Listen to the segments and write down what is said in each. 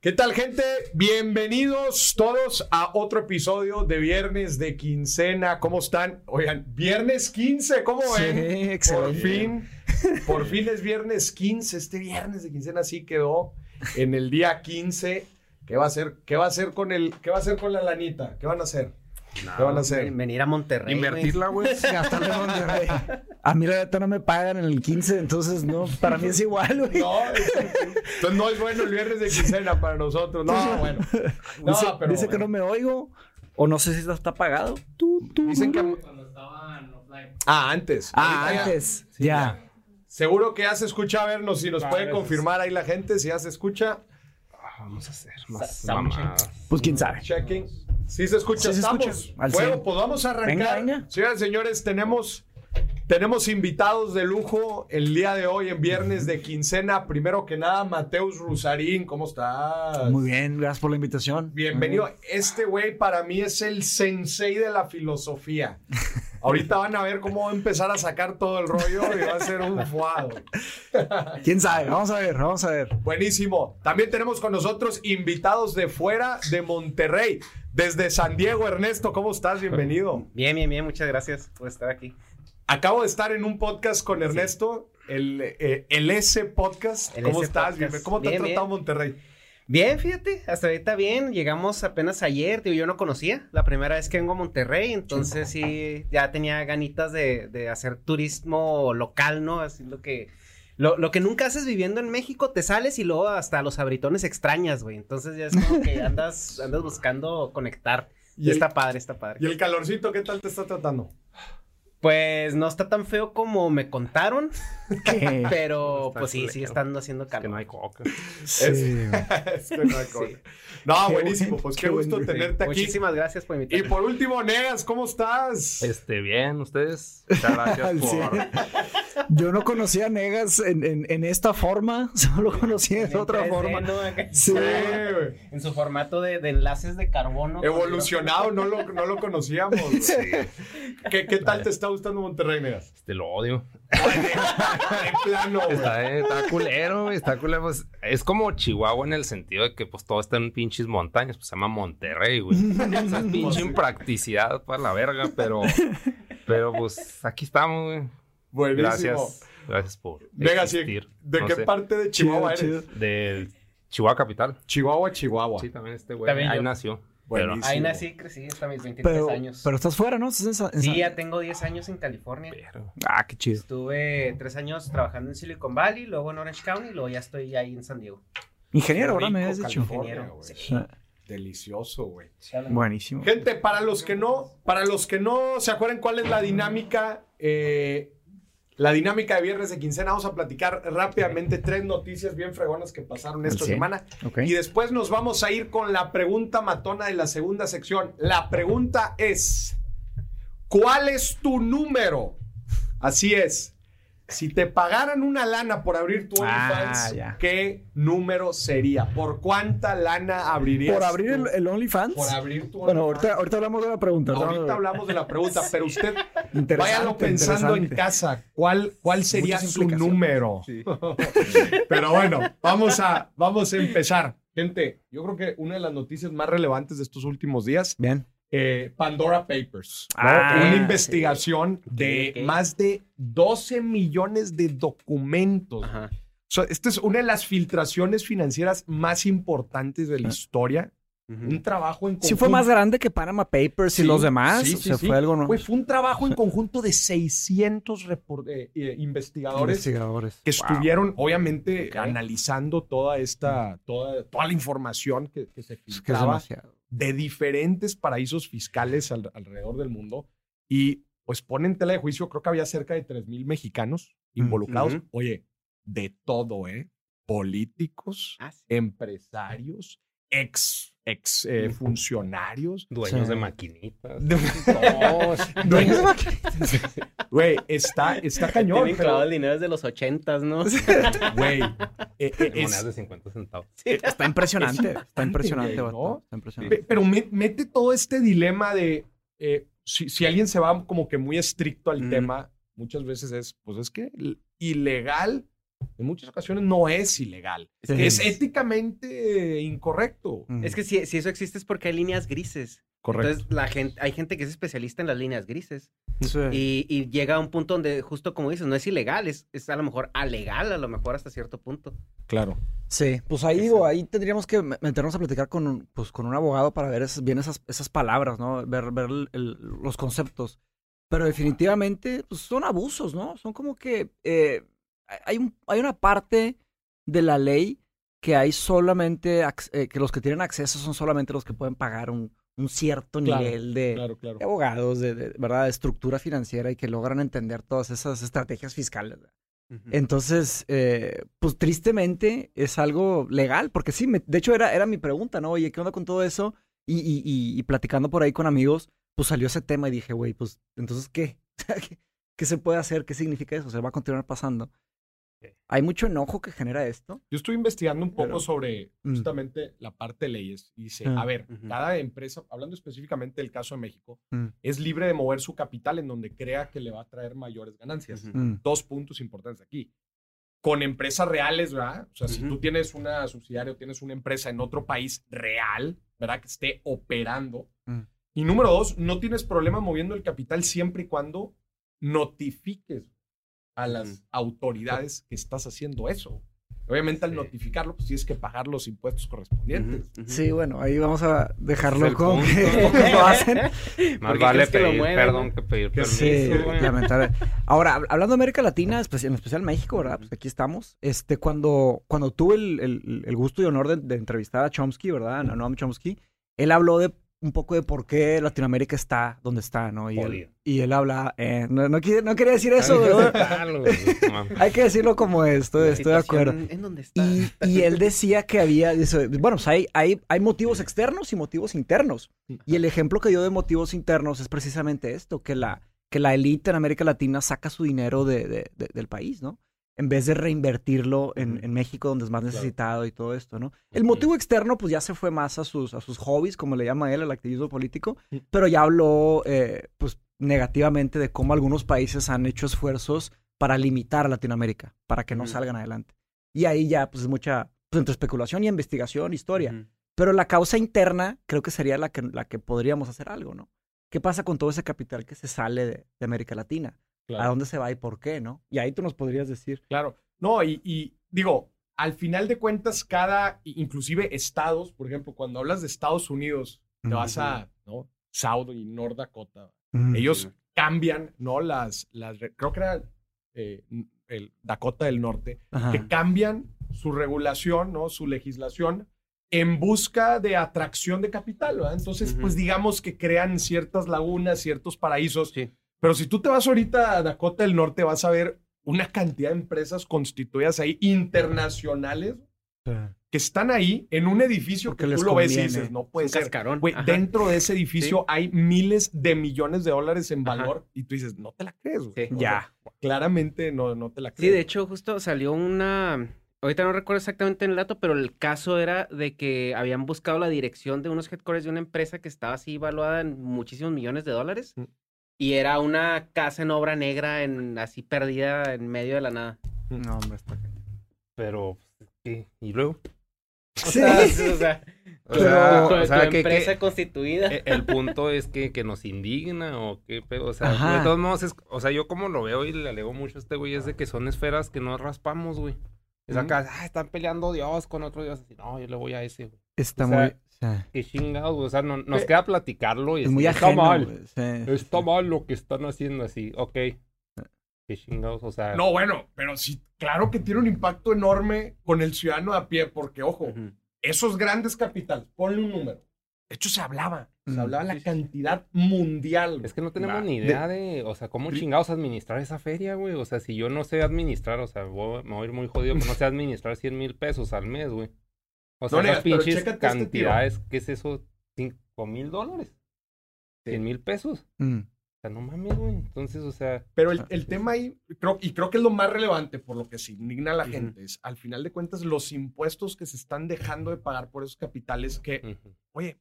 ¿Qué tal, gente? Bienvenidos todos a otro episodio de Viernes de Quincena. ¿Cómo están? Oigan, viernes 15, ¿cómo Sí, ven? excelente. Por fin, por fin es viernes 15. Este viernes de Quincena sí quedó en el día 15. ¿Qué va a hacer? ¿Qué va a hacer con el, qué va a hacer con la lanita? ¿Qué van a hacer? ¿Qué van a hacer? Venir a Monterrey. Invertirla, güey. Gastarle en Monterrey. A mí la neta no me pagan en el 15, entonces no, para mí es igual, güey. No, entonces no es bueno el viernes de quincena para nosotros. No, bueno. No, dice pero dice que no me oigo, o no sé si esto está pagado. Tú, tú. Dicen que... Ah, antes. Ah, Ahorita ya- antes. ya. Seguro que ya se escucha a vernos. Si nos Ah, puede gracias. confirmar ahí la gente, si ya se escucha. Vamos a hacer más mamadas. Pues quién sabe. Checking. Sí se escucha, Sí se estamos. escucha, al Bueno, pues vamos a arrancar. Venga, venga. Señoras y señores, tenemos, tenemos invitados de lujo el día de hoy en viernes de quincena. Primero que nada, Mateus Rusarín, ¿cómo estás? Muy bien, gracias por la invitación. Bienvenido. Este güey para mí es el sensei de la filosofía. Ahorita van a ver cómo va a empezar a sacar todo el rollo y va a ser un fuado. ¿Quién sabe? Vamos a ver, vamos a ver. Buenísimo. También tenemos con nosotros invitados de fuera de Monterrey. Desde San Diego, Ernesto, ¿cómo estás? Bienvenido. Bien, bien, bien. Muchas gracias por estar aquí. Acabo de estar en un podcast con Ernesto, el, eh, el S Podcast. El ¿Cómo S estás? Podcast. ¿Cómo te ha Bien, tratado bien. Monterrey? Bien, fíjate. Hasta ahorita bien. Llegamos apenas ayer. Digo, yo no conocía. La primera vez que vengo a Monterrey. Entonces sí, ya tenía ganitas de, de hacer turismo local, ¿no? Así lo que... Lo, lo que nunca haces viviendo en México, te sales y luego hasta los abritones extrañas, güey. Entonces ya es como que andas, andas buscando conectar. Y Y el- está padre, está padre. ¿Y el calorcito qué tal te está tratando? Pues no está tan feo como me contaron, ¿Qué? pero pues sí, sigue estando haciendo Es calor. que no hay coca. Sí. Es que no hay cosa. No, Qué buenísimo. buen- Pues qué, gusto tenerte aquí. Muchísimas gracias por Y invitarme. por último, Negas, ¿cómo estás? Este, bien, ustedes. Muchas gracias por. Yo no conocía a Negas en, en- en esta forma, solo conocía En otra 3D, forma. Sí. Sí, güey. En su formato de, de enlaces de carbono. Evolucionado, no lo, no lo conocíamos. güey. ¿Qué, ¿Qué tal te está gustando Monterrey, Negas? Este, lo odio. De plano, güey. Está, eh, está culero, güey, está culero. Pues, es como Chihuahua en el sentido de que, pues, todo está en pinches montañas. Pues se llama Monterrey, güey. Es pinche impracticidad para la verga, pero. Pero, pues, aquí estamos, güey. Buenísimo. Gracias. Gracias por. Negas, ¿y existir. ¿de No qué sé, parte de Chihuahua Chido, eres? chido. Del Chihuahua Capital. Chihuahua, Chihuahua. Sí, también este güey. También Ahí yo. nació. Buenísimo. Ahí nací, crecí hasta mis 23 Pero, años. pero estás fuera, ¿no? Estás en Sa- en sí, ya tengo 10 años en California. Pero, Ah, qué chido. Estuve 3 años trabajando en Silicon Valley, luego en Orange County, y luego ya estoy ahí en San Diego. Ingeniero, ¿verdad? Me habías dicho. Ingeniero, güey. sí. Delicioso, güey. Buenísimo. Gente, para los que no, para los que no se acuerdan cuál es la dinámica, eh, la dinámica de viernes de quincena, vamos a platicar rápidamente tres noticias bien fregonas que pasaron esta semana. Y después nos vamos a ir con la pregunta matona de la segunda sección. La pregunta es, ¿cuál es tu número? Así es. Si te pagaran una lana por abrir tu Ah, OnlyFans. ¿qué número sería? ¿Por cuánta lana abrirías? ¿Por abrir tú? el, el OnlyFans? Por abrir tu Bueno, OnlyFans. ahorita, ahorita hablamos de la pregunta. Ahorita hablamos de la pregunta, pero usted váyalo pensando en casa. ¿Cuál, cuál sería Muchas su número? pero bueno, vamos a, vamos a empezar. Gente, yo creo que una de las noticias más relevantes de estos últimos días, Bien. Eh, Pandora Papers. ¿no? Ah, Una sí. investigación de ok. más de 12 millones de documentos. Ajá. O sea, esta es una de las filtraciones financieras más importantes de la historia. Un trabajo en Sí fue conjunto- más grande que Panama Papers y Sí, los demás. sí, o sí, sea, sí. fue algo no. Güey, fue un trabajo en conjunto de 600 repor- eh, eh, investigadores Investigadores. que Wow. estuvieron, obviamente, Ok. analizando toda esta, toda, toda la información que, que se Es que es filtraba demasiado. De diferentes paraísos fiscales al- alrededor del mundo. Y pues ponen tela de juicio, creo que había cerca de 3 mil mexicanos involucrados. Oye, de todo, ¿eh? Políticos, Ah, sí. empresarios, ex, ex eh, funcionarios. dueños Sí. de maquinitas. Dueños de maquinitas. Güey, está, está cañón. Tienen pero- el dinero desde los 80, ¿no? Güey, eh, eh, es- Monedas de 50 centavos. Está impresionante. Es está impresionante, güey, ¿no? Está impresionante. pe- pero me- mete todo este dilema de eh, si, si alguien se va como que muy estricto al Mm. tema, muchas veces es, pues es que ilegal en muchas ocasiones no es ilegal. Sí. Es éticamente incorrecto. Mm. Es que si, si eso existe es porque hay líneas grises. Entonces, la gente, hay gente que es especialista en las líneas grises. Sí. Y, y llega a un punto donde, justo como dices, no es ilegal, es, es a lo mejor alegal, a lo mejor hasta cierto punto. Claro. Sí, pues ahí digo, ahí tendríamos que me- meternos a platicar con un, pues, con un abogado para ver esas- bien esas, esas palabras, ¿no? Ver, ver el- el- los conceptos. Pero definitivamente pues, son abusos, ¿no? Son como que eh, hay, un, hay una parte de la ley que hay solamente, eh, que los que tienen acceso son solamente los que pueden pagar un, un cierto Claro, nivel de, Claro, claro. de abogados, de, de- ¿verdad? De estructura financiera y que logran entender todas esas estrategias fiscales. Entonces, eh, pues tristemente es algo legal, porque sí, me- de hecho era, era mi pregunta, ¿no? Oye, ¿qué onda con todo eso? Y, y, y, y platicando por ahí con amigos, pues salió ese tema y dije, güey, pues entonces, ¿qué? ¿qué? qué se puede hacer? ¿Qué significa eso? ¿Se va a continuar pasando? Hay mucho enojo que genera esto. Yo estuve investigando un poco Pero- sobre Mm. justamente la parte de leyes y dice, Mm. a ver, cada empresa, hablando específicamente del caso de México, Mm. es libre de mover su capital en donde crea que le va a traer mayores ganancias. Ujú. Mm, Dos puntos importantes aquí. Con empresas reales, ¿verdad? O sea, si tú tienes una subsidiaria o tienes una empresa en otro país real, ¿verdad? Que esté operando. Mm. Y número dos, no tienes problema moviendo el capital siempre y cuando notifiques a las autoridades que estás haciendo eso. Obviamente al Sí. notificarlo, pues tienes que pagar los impuestos correspondientes. Sí, bueno, ahí vamos a dejarlo el con que lo hacen. Más ¿Por qué vale que pedir mueven, perdón que pedir permiso, Sí, güey. lamentable. Ahora, hab- hablando de América Latina, en especial México, ¿verdad? Pues aquí estamos. Este, cuando, cuando tuve el, el- el gusto y honor de, de entrevistar a Chomsky, ¿verdad? A Noam Chomsky, él habló de un poco de por qué Latinoamérica está donde está, ¿no? Y, él, y él habla, eh, no, no, no quería decir eso, Hay que decirlo como es, estoy, de acuerdo. Y, y él decía que había, dice, bueno, pues hay, hay, hay motivos externos y motivos internos. Y el ejemplo que dio de motivos internos es precisamente esto, que la, que la élite en América Latina saca su dinero de, de- de- del país, ¿no? En vez de reinvertirlo en, México, donde es más Claro. necesitado y todo esto, ¿no? El motivo externo, pues ya se fue más a sus, a sus hobbies, como le llama él, al activismo político, pero ya habló, eh, pues, negativamente de cómo algunos países han hecho esfuerzos para limitar a Latinoamérica, para que no salgan adelante. Y ahí ya, pues, es mucha, pues, entre especulación y investigación, historia. Pero la causa interna creo que sería la que, la que podríamos hacer algo, ¿no? ¿Qué pasa con todo ese capital que se sale de, de América Latina? ¿A dónde se va y por qué, no? Y ahí tú nos podrías decir. Claro. No, y, y digo, al final de cuentas, cada, inclusive estados, por ejemplo, cuando hablas de Estados Unidos, te vas a, ¿no? South y North Dakota. Mm. Ellos cambian, ¿no? Las, las, re- creo que era eh, el Dakota del Norte, Ajá. que cambian su regulación, ¿no? Su legislación en busca de atracción de capital, ¿verdad? Entonces, pues digamos que crean ciertas lagunas, ciertos paraísos. Sí. Pero si tú te vas ahorita a Dakota del Norte, vas a ver una cantidad de empresas constituidas ahí internacionales que están ahí en un edificio Porque que les tú lo ves y dices, no puede Un ser. cascarón. Ajá. dentro de ese edificio hay miles de millones de dólares en Ajá. valor y tú dices, no te la crees. güey. Sí. Ya. claramente no, no te la crees. Sí, de hecho, justo salió una. Ahorita no recuerdo exactamente el dato, pero el caso era de que habían buscado la dirección de unos headquarters de una empresa que estaba así evaluada en muchísimos millones de dólares. Mm. Y era una casa en obra negra, en, así perdida en medio de la nada. No, hombre, está Pero, ¿qué? ¿Y luego? O sea, sí, o sea, O sea, tu, o sea, tu que- empresa que- constituida. eh, el punto es que, que nos indigna o qué pedo. O sea, Ajá. de todos modos, es, o sea, yo como lo veo y le alego mucho a este güey es de que son esferas que no raspamos, güey. Es acá, ah, están peleando Dios con otro Dios. Así, no, yo le voy a ese, güey. Está O sea, muy. Sea, Qué chingados. O sea, no- nos Eh, queda platicarlo y es muy ajeno. Está mal. sí. Está mal lo que están haciendo así. Ok. Qué chingados, o sea. No, bueno, pero sí, claro que tiene un impacto enorme con el ciudadano a pie, porque, ojo, Ujú. esos grandes capitales, ponle un número. De hecho, se hablaba, se hablaba la Sí, sí. cantidad mundial. Es que no tenemos ni idea de, o sea, cómo chingados administrar esa feria, güey. O sea, si yo no sé administrar, o sea, voy- me voy a ir muy jodido, pero no sé administrar 100 mil pesos al mes, güey. O sea, No, esas negas, pero pinches este cantidades, ¿qué es eso? ¿Cinco mil dólares? ¿Cien mil pesos? Mm. O sea, no mames, güey. Entonces, o sea, Pero el, el tema ahí, creo, y creo que es lo más relevante por lo que se indigna a la gente, es al final de cuentas los impuestos que se están dejando de pagar por esos capitales que, oye,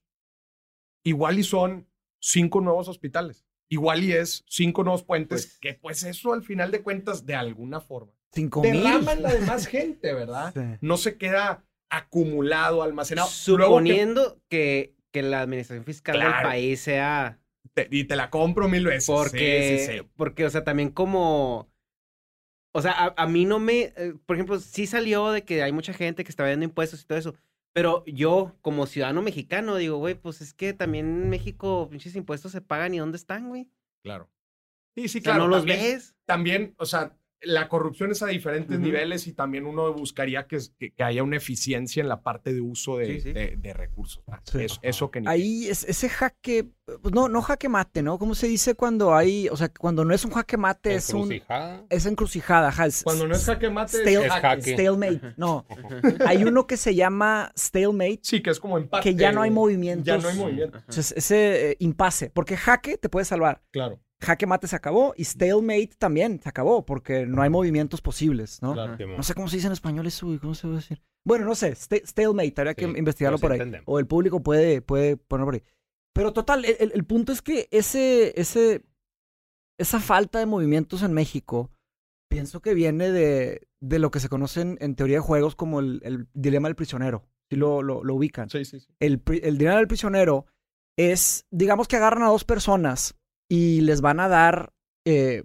igual y son cinco nuevos hospitales, igual y es cinco nuevos puentes, Pues- que pues eso al final de cuentas, de alguna forma, Cinco mil. derrama en la demás gente, ¿verdad? Sí. No se queda acumulado, almacenado. Que Suponiendo que, que la administración fiscal del país sea te- y te la compro mil veces. Porque, Sí, sí, sí. porque, o sea, también como, o sea, a, a mí no me, eh, por ejemplo, sí salió de que hay mucha gente que está viendo impuestos y todo eso, pero yo, como ciudadano mexicano, digo, güey, pues es que también en México pinches impuestos se pagan y ¿dónde están, güey? Claro. Sí, sí, O sea, claro. no los ves. también, o sea, la corrupción es a diferentes niveles y también uno buscaría que, que- que haya una eficiencia en la parte de uso de, Sí, sí. de- de recursos. ¿no? Sí. Es- eso que ni- Ahí es, ese jaque, pues no, no jaque mate, ¿no? ¿Cómo se dice cuando hay, o sea, cuando no es un jaque mate, es un, Encrucijada. es encrucijada, ajá, es- Cuando no es jaque mate, Stale- es Es jaque. stalemate, no. Hay uno que se llama stalemate, Sí, que es como empate. que ya no hay movimientos. Ya no hay movimiento, Entonces, ese eh, impasse, porque jaque te puede salvar. claro. Jaque mate se acabó y stalemate también se acabó porque no hay movimientos posibles, ¿no? claro. No sé cómo se dice en español eso, güey, ¿cómo se va a decir? Bueno, no sé, sta- stalemate, habría que Sí, investigarlo pero sí por ahí. entendemos. O el público puede, puede ponerlo por ahí. Pero total, el, el- punto es que ese, ese, esa falta de movimientos en México, pienso que viene de, de lo que se conoce en, en teoría de juegos como el, el dilema del prisionero. Si lo, lo, lo ubican. Sí, sí, sí. El, el dilema del prisionero es, digamos que agarran a dos personas y les van a dar, eh,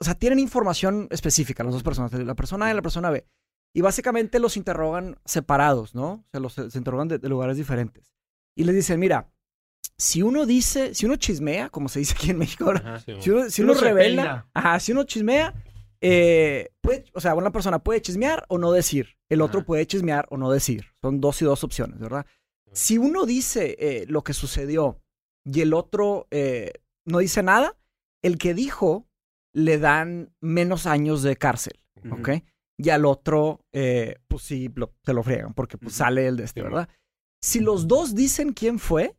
o sea, tienen información específica las dos personas, la persona A y la persona B. Y básicamente los interrogan separados, ¿no? O sea, los, se interrogan de, de lugares diferentes. Y les dicen, mira, si uno dice, si uno chismea, como se dice aquí en México ahora, Ajá. Simón. si uno, si uno uno se revela, ajá, si uno chismea, eh, puede, o sea, una persona puede chismear o no decir. El otro Ajá. puede chismear o no decir. Son dos y dos opciones, ¿verdad? Si uno dice eh, lo que sucedió y el otro eh, no dice nada, el que dijo le dan menos años de cárcel. ¿ok? Y al otro, eh, pues sí, lo- se lo friegan porque pues, sale el de este, ¿verdad? Si los dos dicen quién fue,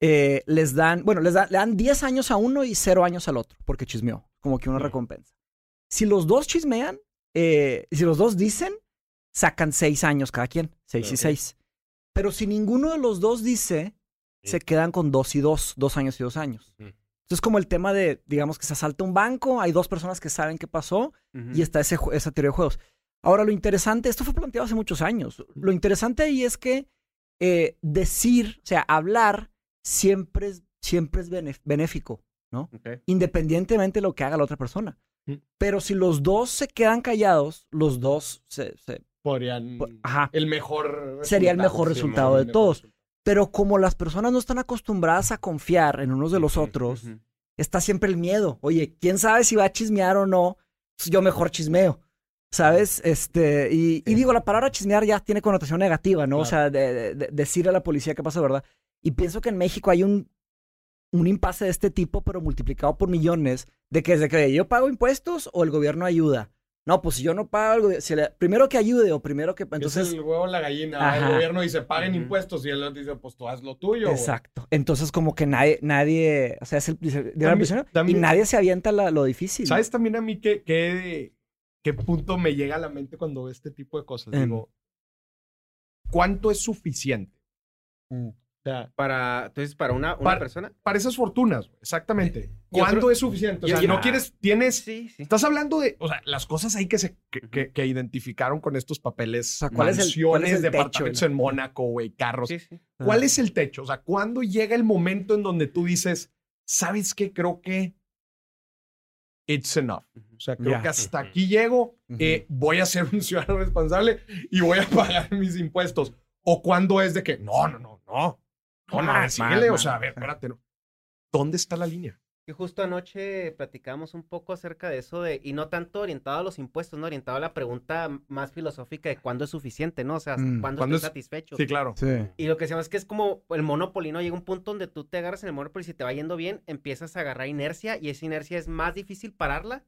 eh, les dan, bueno, les dan, le dan 10 años a uno y 0 años al otro, porque chismeó, como que una recompensa. Si los dos chismean, eh, si los dos dicen, sacan 6 años cada quien, 6 y Ok. 6. Pero si ninguno de los dos dice, se quedan con 2 y 2, 2 años y 2 años. Entonces, como el tema de, digamos que se asalta un banco, hay dos personas que saben qué pasó, y está ese, esa teoría de juegos. Ahora, lo interesante, esto fue planteado hace muchos años. Lo interesante ahí es que eh, decir, o sea, hablar, siempre es, siempre es benéfico, ¿no? Independientemente de lo que haga la otra persona. Mm. Pero si los dos se quedan callados, los dos se. se- Podrían. Ajá. El mejor. Sería el mejor resultado de todos. Pero como las personas no están acostumbradas a confiar en unos de los otros, está siempre el miedo. Oye, ¿quién sabe si va a chismear o no? Pues yo mejor chismeo. ¿Sabes? Este, y, y digo, la palabra chismear ya tiene connotación negativa, ¿no? O sea, de- decir a la policía qué pasa, ¿verdad? Y pienso que en México hay un, un impasse de este tipo, pero multiplicado por millones, de que desde que yo pago impuestos o el gobierno ayuda. No, pues si yo no pago, si le- primero que ayude o primero que... Entonces, Entonces, el huevo o la gallina. Ajá. El gobierno dice paguen impuestos y el otro dice, pues tú haz lo tuyo. güey. exacto. Entonces como que nadie, nadie, o sea, es el, dice, de la prisión, y nadie se avienta la- lo difícil. ¿Sabes también a mí qué, qué, qué punto me llega a la mente cuando veo este tipo de cosas? Em. Digo, ¿cuánto es suficiente? O sea, Para, entonces, para una, una Para- persona. para esas fortunas, exactamente. ¿Cuánto creo- es suficiente? O sea, no quieres, tienes, Sí, sí. estás hablando de, o sea, las cosas ahí que se, que, que- que identificaron con estos papeles, O sea, ¿cuál es el- mansiones, cuál es el techo, departamentos güey? en Mónaco, güey, carros. Sí, sí. ¿Cuál es el techo? O sea, ¿cuándo llega el momento en donde tú dices, ¿sabes qué? Creo que it's enough. O sea, creo Ya. que hasta aquí llego, eh, voy a ser un ciudadano responsable y voy a pagar mis impuestos. O cuando es de que, no, no, no, no. No, no, a ver, Más, síguele. más, o sea, a ver, espérate. No. ¿Dónde está la línea? Que justo anoche platicamos un poco acerca de eso de, y no tanto orientado a los impuestos, no orientado a la pregunta más filosófica de cuándo es suficiente, ¿no? O sea, Mm, cuándo, ¿cuándo estoy es- satisfecho. Sí, claro. Sí. Y lo que se llama es que es como el Monopoly, ¿no? Llega un punto donde tú te agarras en el Monopoly y si te va yendo bien, empiezas a agarrar inercia y esa inercia es más difícil pararla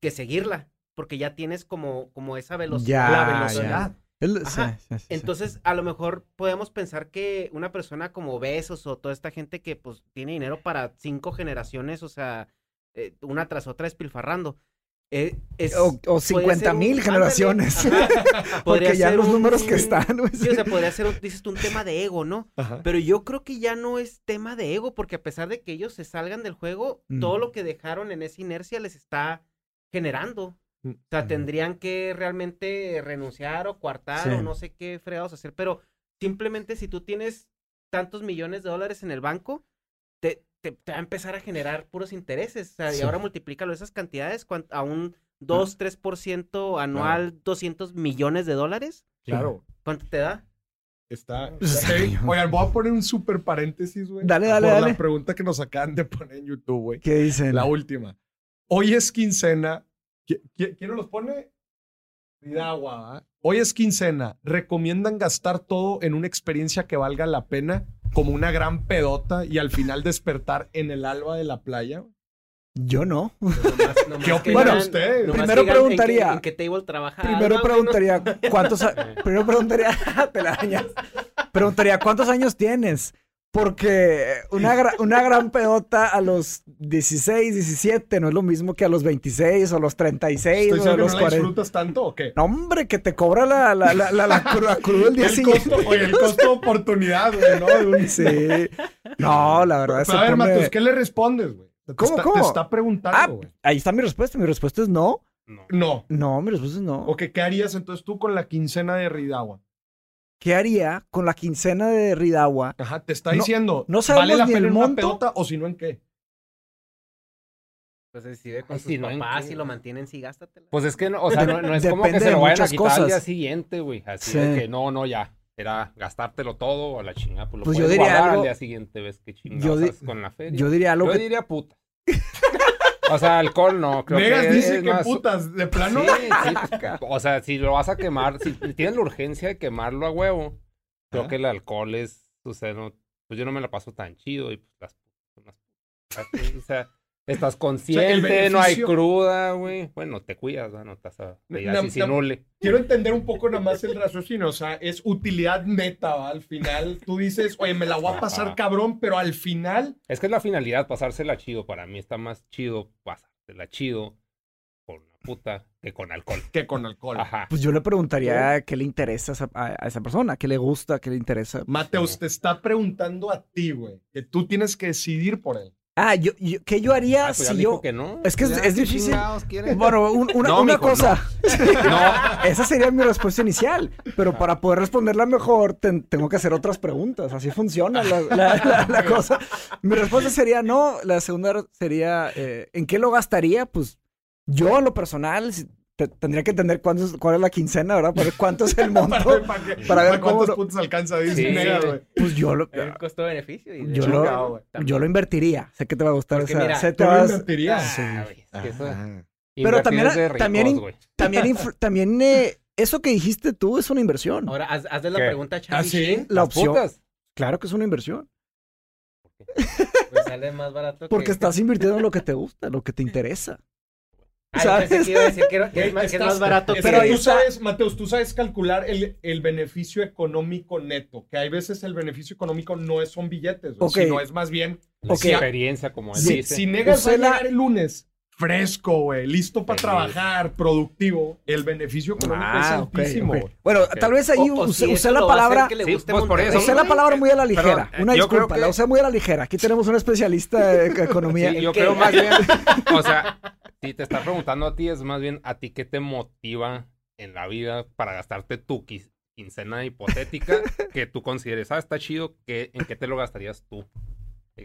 que seguirla, porque ya tienes como, como esa velocidad. Ya, la ya. Velocidad. El- Ajá. sí, sí, sí, sí. Entonces, a lo mejor podemos pensar que una persona como Besos o toda esta gente que pues tiene dinero para cinco generaciones, o sea, eh, una tras otra despilfarrando. eh, es, O, o podría 50 ser un- mil generaciones. ajá, Porque ya los un- números que están, Sí, o sea, podría ser, un- dices tú, un tema de ego, ¿no? Ajá. Pero yo creo que ya no es tema de ego, porque a pesar de que ellos se salgan del juego, Mm. todo lo que dejaron en esa inercia les está generando. O sea, tendrían que realmente renunciar o coartar Sí. o no sé qué fregados hacer, pero simplemente si tú tienes tantos millones de dólares en el banco, te, te, te va a empezar a generar puros intereses. O sea, y ahora multiplícalo esas cantidades a un 2, 3% anual, 200 millones de dólares. Claro. ¿Cuánto te da? Está. Está. Oigan, voy a poner un super paréntesis, güey. Dale, dale, por dale. la pregunta que nos acaban de poner en YouTube, güey. ¿Qué dicen? La última. Hoy es quincena. ¿Qui- qui- ¿Quién los pone? Ridagua. Hoy es quincena. ¿Recomiendan gastar todo en una experiencia que valga la pena? Como una gran pedota y al final despertar en el alba de la playa. Yo no. Nomás- nomás ¿Qué ustedes? nomás Primero en qué- preguntaría- ¿En qué, table trabaja? Primero preguntaría cuántos primero preguntaría te la dañas. Preguntaría cuántos años tienes. Porque una, gra- una gran pedota a los 16, 17 no es lo mismo que a los 26 o los 36 ¿Estoy o a los que no la 40. disfrutas tanto o qué? No, hombre, que te cobra la, la, la, la, la cru- la cruda el día El siguiente. costo, oye, el costo de oportunidad, güey, ¿no? Un- Sí. No, la verdad Pero a ver, Matos, ¿qué le respondes, güey? ¿Cómo, está, cómo? Te está preguntando, Ah, güey. ahí está mi respuesta. Mi respuesta es no. No. No. No, mi respuesta es no. Ok, ¿qué harías entonces tú con la quincena de Ridagua? ¿Qué haría con la quincena de Ridagua? Ajá, te está No- diciendo, no sabemos ¿vale la ni pena el en una monto. pedota o si no en qué? Pues si vive con Ay, sus si no, ¿en papás y lo mantienen, sí, gástatela. Pues es que, no, o sea, no, no es como que se lo vayan a quitar al día siguiente, güey. Así Sí. de que no, no, ya. Era gastártelo todo a la chingada. Pues lo Pues yo puedes diría guardar algo- al día siguiente, ves qué chingados Yo di- con la feria. Yo diría algo Yo que diría puta. o sea, alcohol no. Creo Negas que dice es que más- putas, de plano. Sí, sí, pues, o sea, si lo vas a quemar, si tienes la urgencia de quemarlo a huevo, creo que el alcohol es, o sea, no, pues yo no me la paso tan chido y pues las putas son las putas, o sea, estás consciente, no hay cruda, güey. Bueno, te cuidas, ¿no? No estás a. Quiero entender un poco nada más el raciocinio. O sea, es utilidad neta, ¿va? Al final tú dices, oye, me la voy a pasar Ajá. cabrón, pero al final, Es que es la finalidad, pasársela chido. Para mí está más chido pasártela chido con una puta que con alcohol. que con alcohol. Ajá. Pues yo le preguntaría qué le interesa a esa, a- a esa persona, qué le gusta, qué le interesa. Mateus, te está preguntando a ti, güey, que tú tienes que decidir por él. Ah, yo, yo- ¿qué yo haría Ah, pues si yo... que no. Es que es, Ya, es ¿qué difícil. Bueno, un- una, No, una mijo, cosa. No. Esa sería mi respuesta inicial. Pero para poder responderla mejor, ten- tengo que hacer otras preguntas. Así funciona la, la- la- la cosa. Mi respuesta sería no. La segunda sería, eh, ¿en qué lo gastaría? Pues yo, en lo personal, si- te- tendría que entender cuánto es- cuál es la quincena, ¿verdad? Para ver cuánto es el monto. para, que- para ver cómo cuántos lo- puntos alcanza, Sí. Pues yo lo, El costo-beneficio. Yo lo- Chingado, güey. yo lo invertiría. Sé que te va a gustar Porque esa. mira, sé ¿Tú te lo vas- invertirías? Ah, güey, es que eso- Ajá. Pero también- ricos, también. También, también eh, eso que dijiste tú es una inversión. Ahora, haz, hazle la ¿Qué? pregunta a Charlie ¿Ah, sí? La opción. putas. Claro que es una inversión. Pues sale más barato Porque que... estás invirtiendo en lo que te gusta, lo que te interesa. Ah, ¿sabes? que iba a decir que, era- que Güey, es, más, que es estás- más barato es que Pero tú está- sabes, Mateus, tú sabes calcular el, el beneficio económico neto, que hay veces el beneficio económico no es, son billetes, sino es más bien La experiencia, como él Si, dice. si Negas a la- llegar el lunes fresco, güey, listo para trabajar, productivo, el beneficio económico Ah, es ok, altísimo. Bueno, tal vez ahí O- o usé, si usé eso la palabra. que le Sí, guste pues, por eso. Monterrey, Usé la palabra muy a la ligera. Perdón, Una disculpa, que- la usé muy a la ligera. Aquí tenemos un especialista de economía. Sí, yo ¿Qué? creo más bien, o sea, si te está preguntando a ti, es más bien a ti qué te motiva en la vida para gastarte tu qui- quincena hipotética que tú consideres, ah, está chido, que, ¿en qué te lo gastarías tú?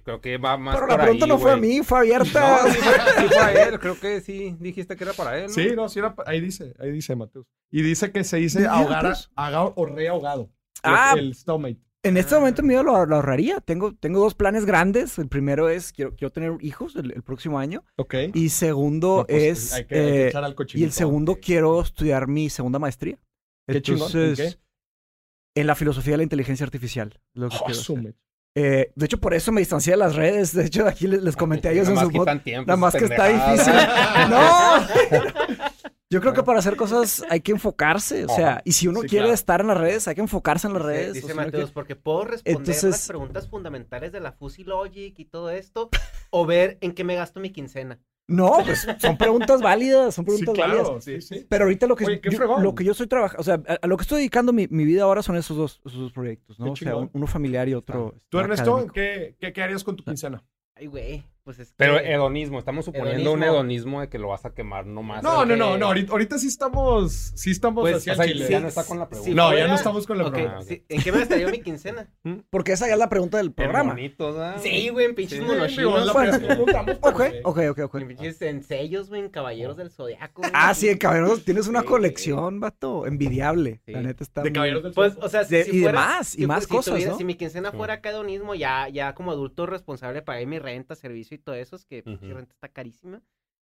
Creo que va más Pero por la pregunta ahí, no fue a mí, fue abierta. No, sí fue, sí fue a él, creo que sí dijiste que era para él, ¿no? Sí, no, sí era, ahí dice, ahí dice Mateus. Y dice que se dice ahogar, ahogado o reahogado. Ah. El stomach. En este momento mío lo, lo ahorraría. Tengo, tengo dos planes grandes. El primero es, quiero, quiero tener hijos el, el próximo año. Ok. Y segundo No, pues, es, hay que- hay que eh, echar al y cochinito. el segundo quiero estudiar mi segunda maestría. Qué chingón, ¿en Entonces, qué? en la filosofía de la inteligencia artificial. lo que Oh, quiero hacer. Eh, de hecho, por eso me distancié de las redes. De hecho, aquí les, les comenté a ellos en su más pod- quitan tiempo. Nada más que está difícil. ¡No! Yo creo que para hacer cosas hay que enfocarse. O sea, y si uno Sí, quiere claro. estar en las redes, hay que enfocarse en las Dice- redes. Dice si Mateos, quiere- porque puedo responder Entonces- las preguntas fundamentales de la Fuzzy Logic y todo esto, o ver en qué me gasto mi quincena. No, pues son preguntas válidas, son Sí, preguntas válidas. claro, sí, sí. Pero ahorita lo que, Oye, yo, lo que yo estoy trabajando, o sea, a, a lo que estoy dedicando mi, mi vida ahora son esos dos, esos dos proyectos, ¿no? Qué O sea, un- uno familiar y otro. ¿Tú, este, Ernesto. ¿qué, qué, qué harías con tu quincena? Ay, güey. Pues es que... Pero hedonismo, estamos suponiendo un Hedonismo. de que lo vas a quemar nomás. No, no, no, que- no. Ahorita, ahorita sí estamos. Sí estamos Pues, hacia O sea, el chile. ya no está con la pregunta. No, ya no estamos con la Ok, pregunta. Sí, ¿En qué me gastaría mi quincena? Porque esa ya es la pregunta del programa. Bonitos, ¿ah? Sí, güey, en pinches Sí, Ok, sí. ok, ok, ok. En pinches en sellos, güey, en caballeros del zodiaco. Ah, sí, en Caballeros tienes una Sí. colección, vato, envidiable. Sí. La neta está De muy- caballeros del Pues, Zodiaco. o sea, De- si y fuera- demás, y si más cosas. Si mi quincena Sí. fuera acá hedonismo, ya, ya como adulto responsable pagué mi renta, servicio y todo eso, es que Ujú. renta está carísima.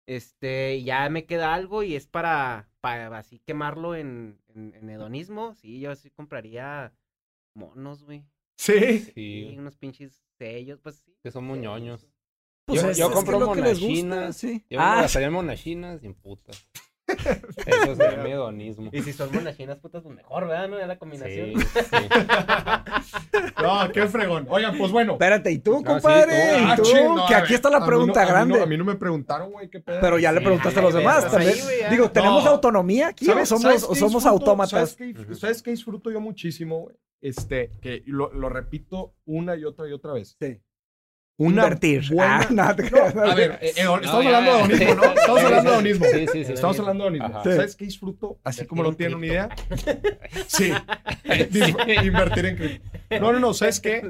Este, ya me queda algo y es para, para así quemarlo en, en, en hedonismo. Sí, yo sí compraría monos, güey. Sí. Sí, Sí, unos pinches sellos, pues sí. que somos sellos. ñoños. Pues yo, es- yo es que compro lo que les gusta, monachinas. sí. Yo me Ah, gastaría en monachinas y en putas. Eso sería mi hedonismo. Y si son monachinas putas, pues mejor, ¿verdad? ¿No? Ya la combinación. Sí, sí. No, qué fregón. Oigan, pues bueno. Espérate, ¿y tú, sí, compadre? tú. ¿Y Ah, tú? no, que aquí ver, está la a pregunta no- a mí grande. no- A mí no me preguntaron, güey, qué pedo. Pero ya le preguntaste a los demás también. Digo, ¿tenemos No. autonomía aquí somos, ¿sabes somos disfruto? autómatas? ¿Sabes qué, Ujú. ¿Sabes qué disfruto yo muchísimo, güey? Este, que lo, lo repito una y otra y otra vez. Sí. Una Invertir. buena- Ah, no, te No, creas. a ver, eh, eh, No, estamos ya, hablando de ya. onismo, ¿no? Estamos Sí, hablando de sí. onismo. Sí, sí, sí. Estamos hablando de onismo. Ajá. Sí. ¿Sabes qué disfruto? Así como no tienen en una idea. Sí. Invertir en cripto. No, no, no. ¿Sabes qué?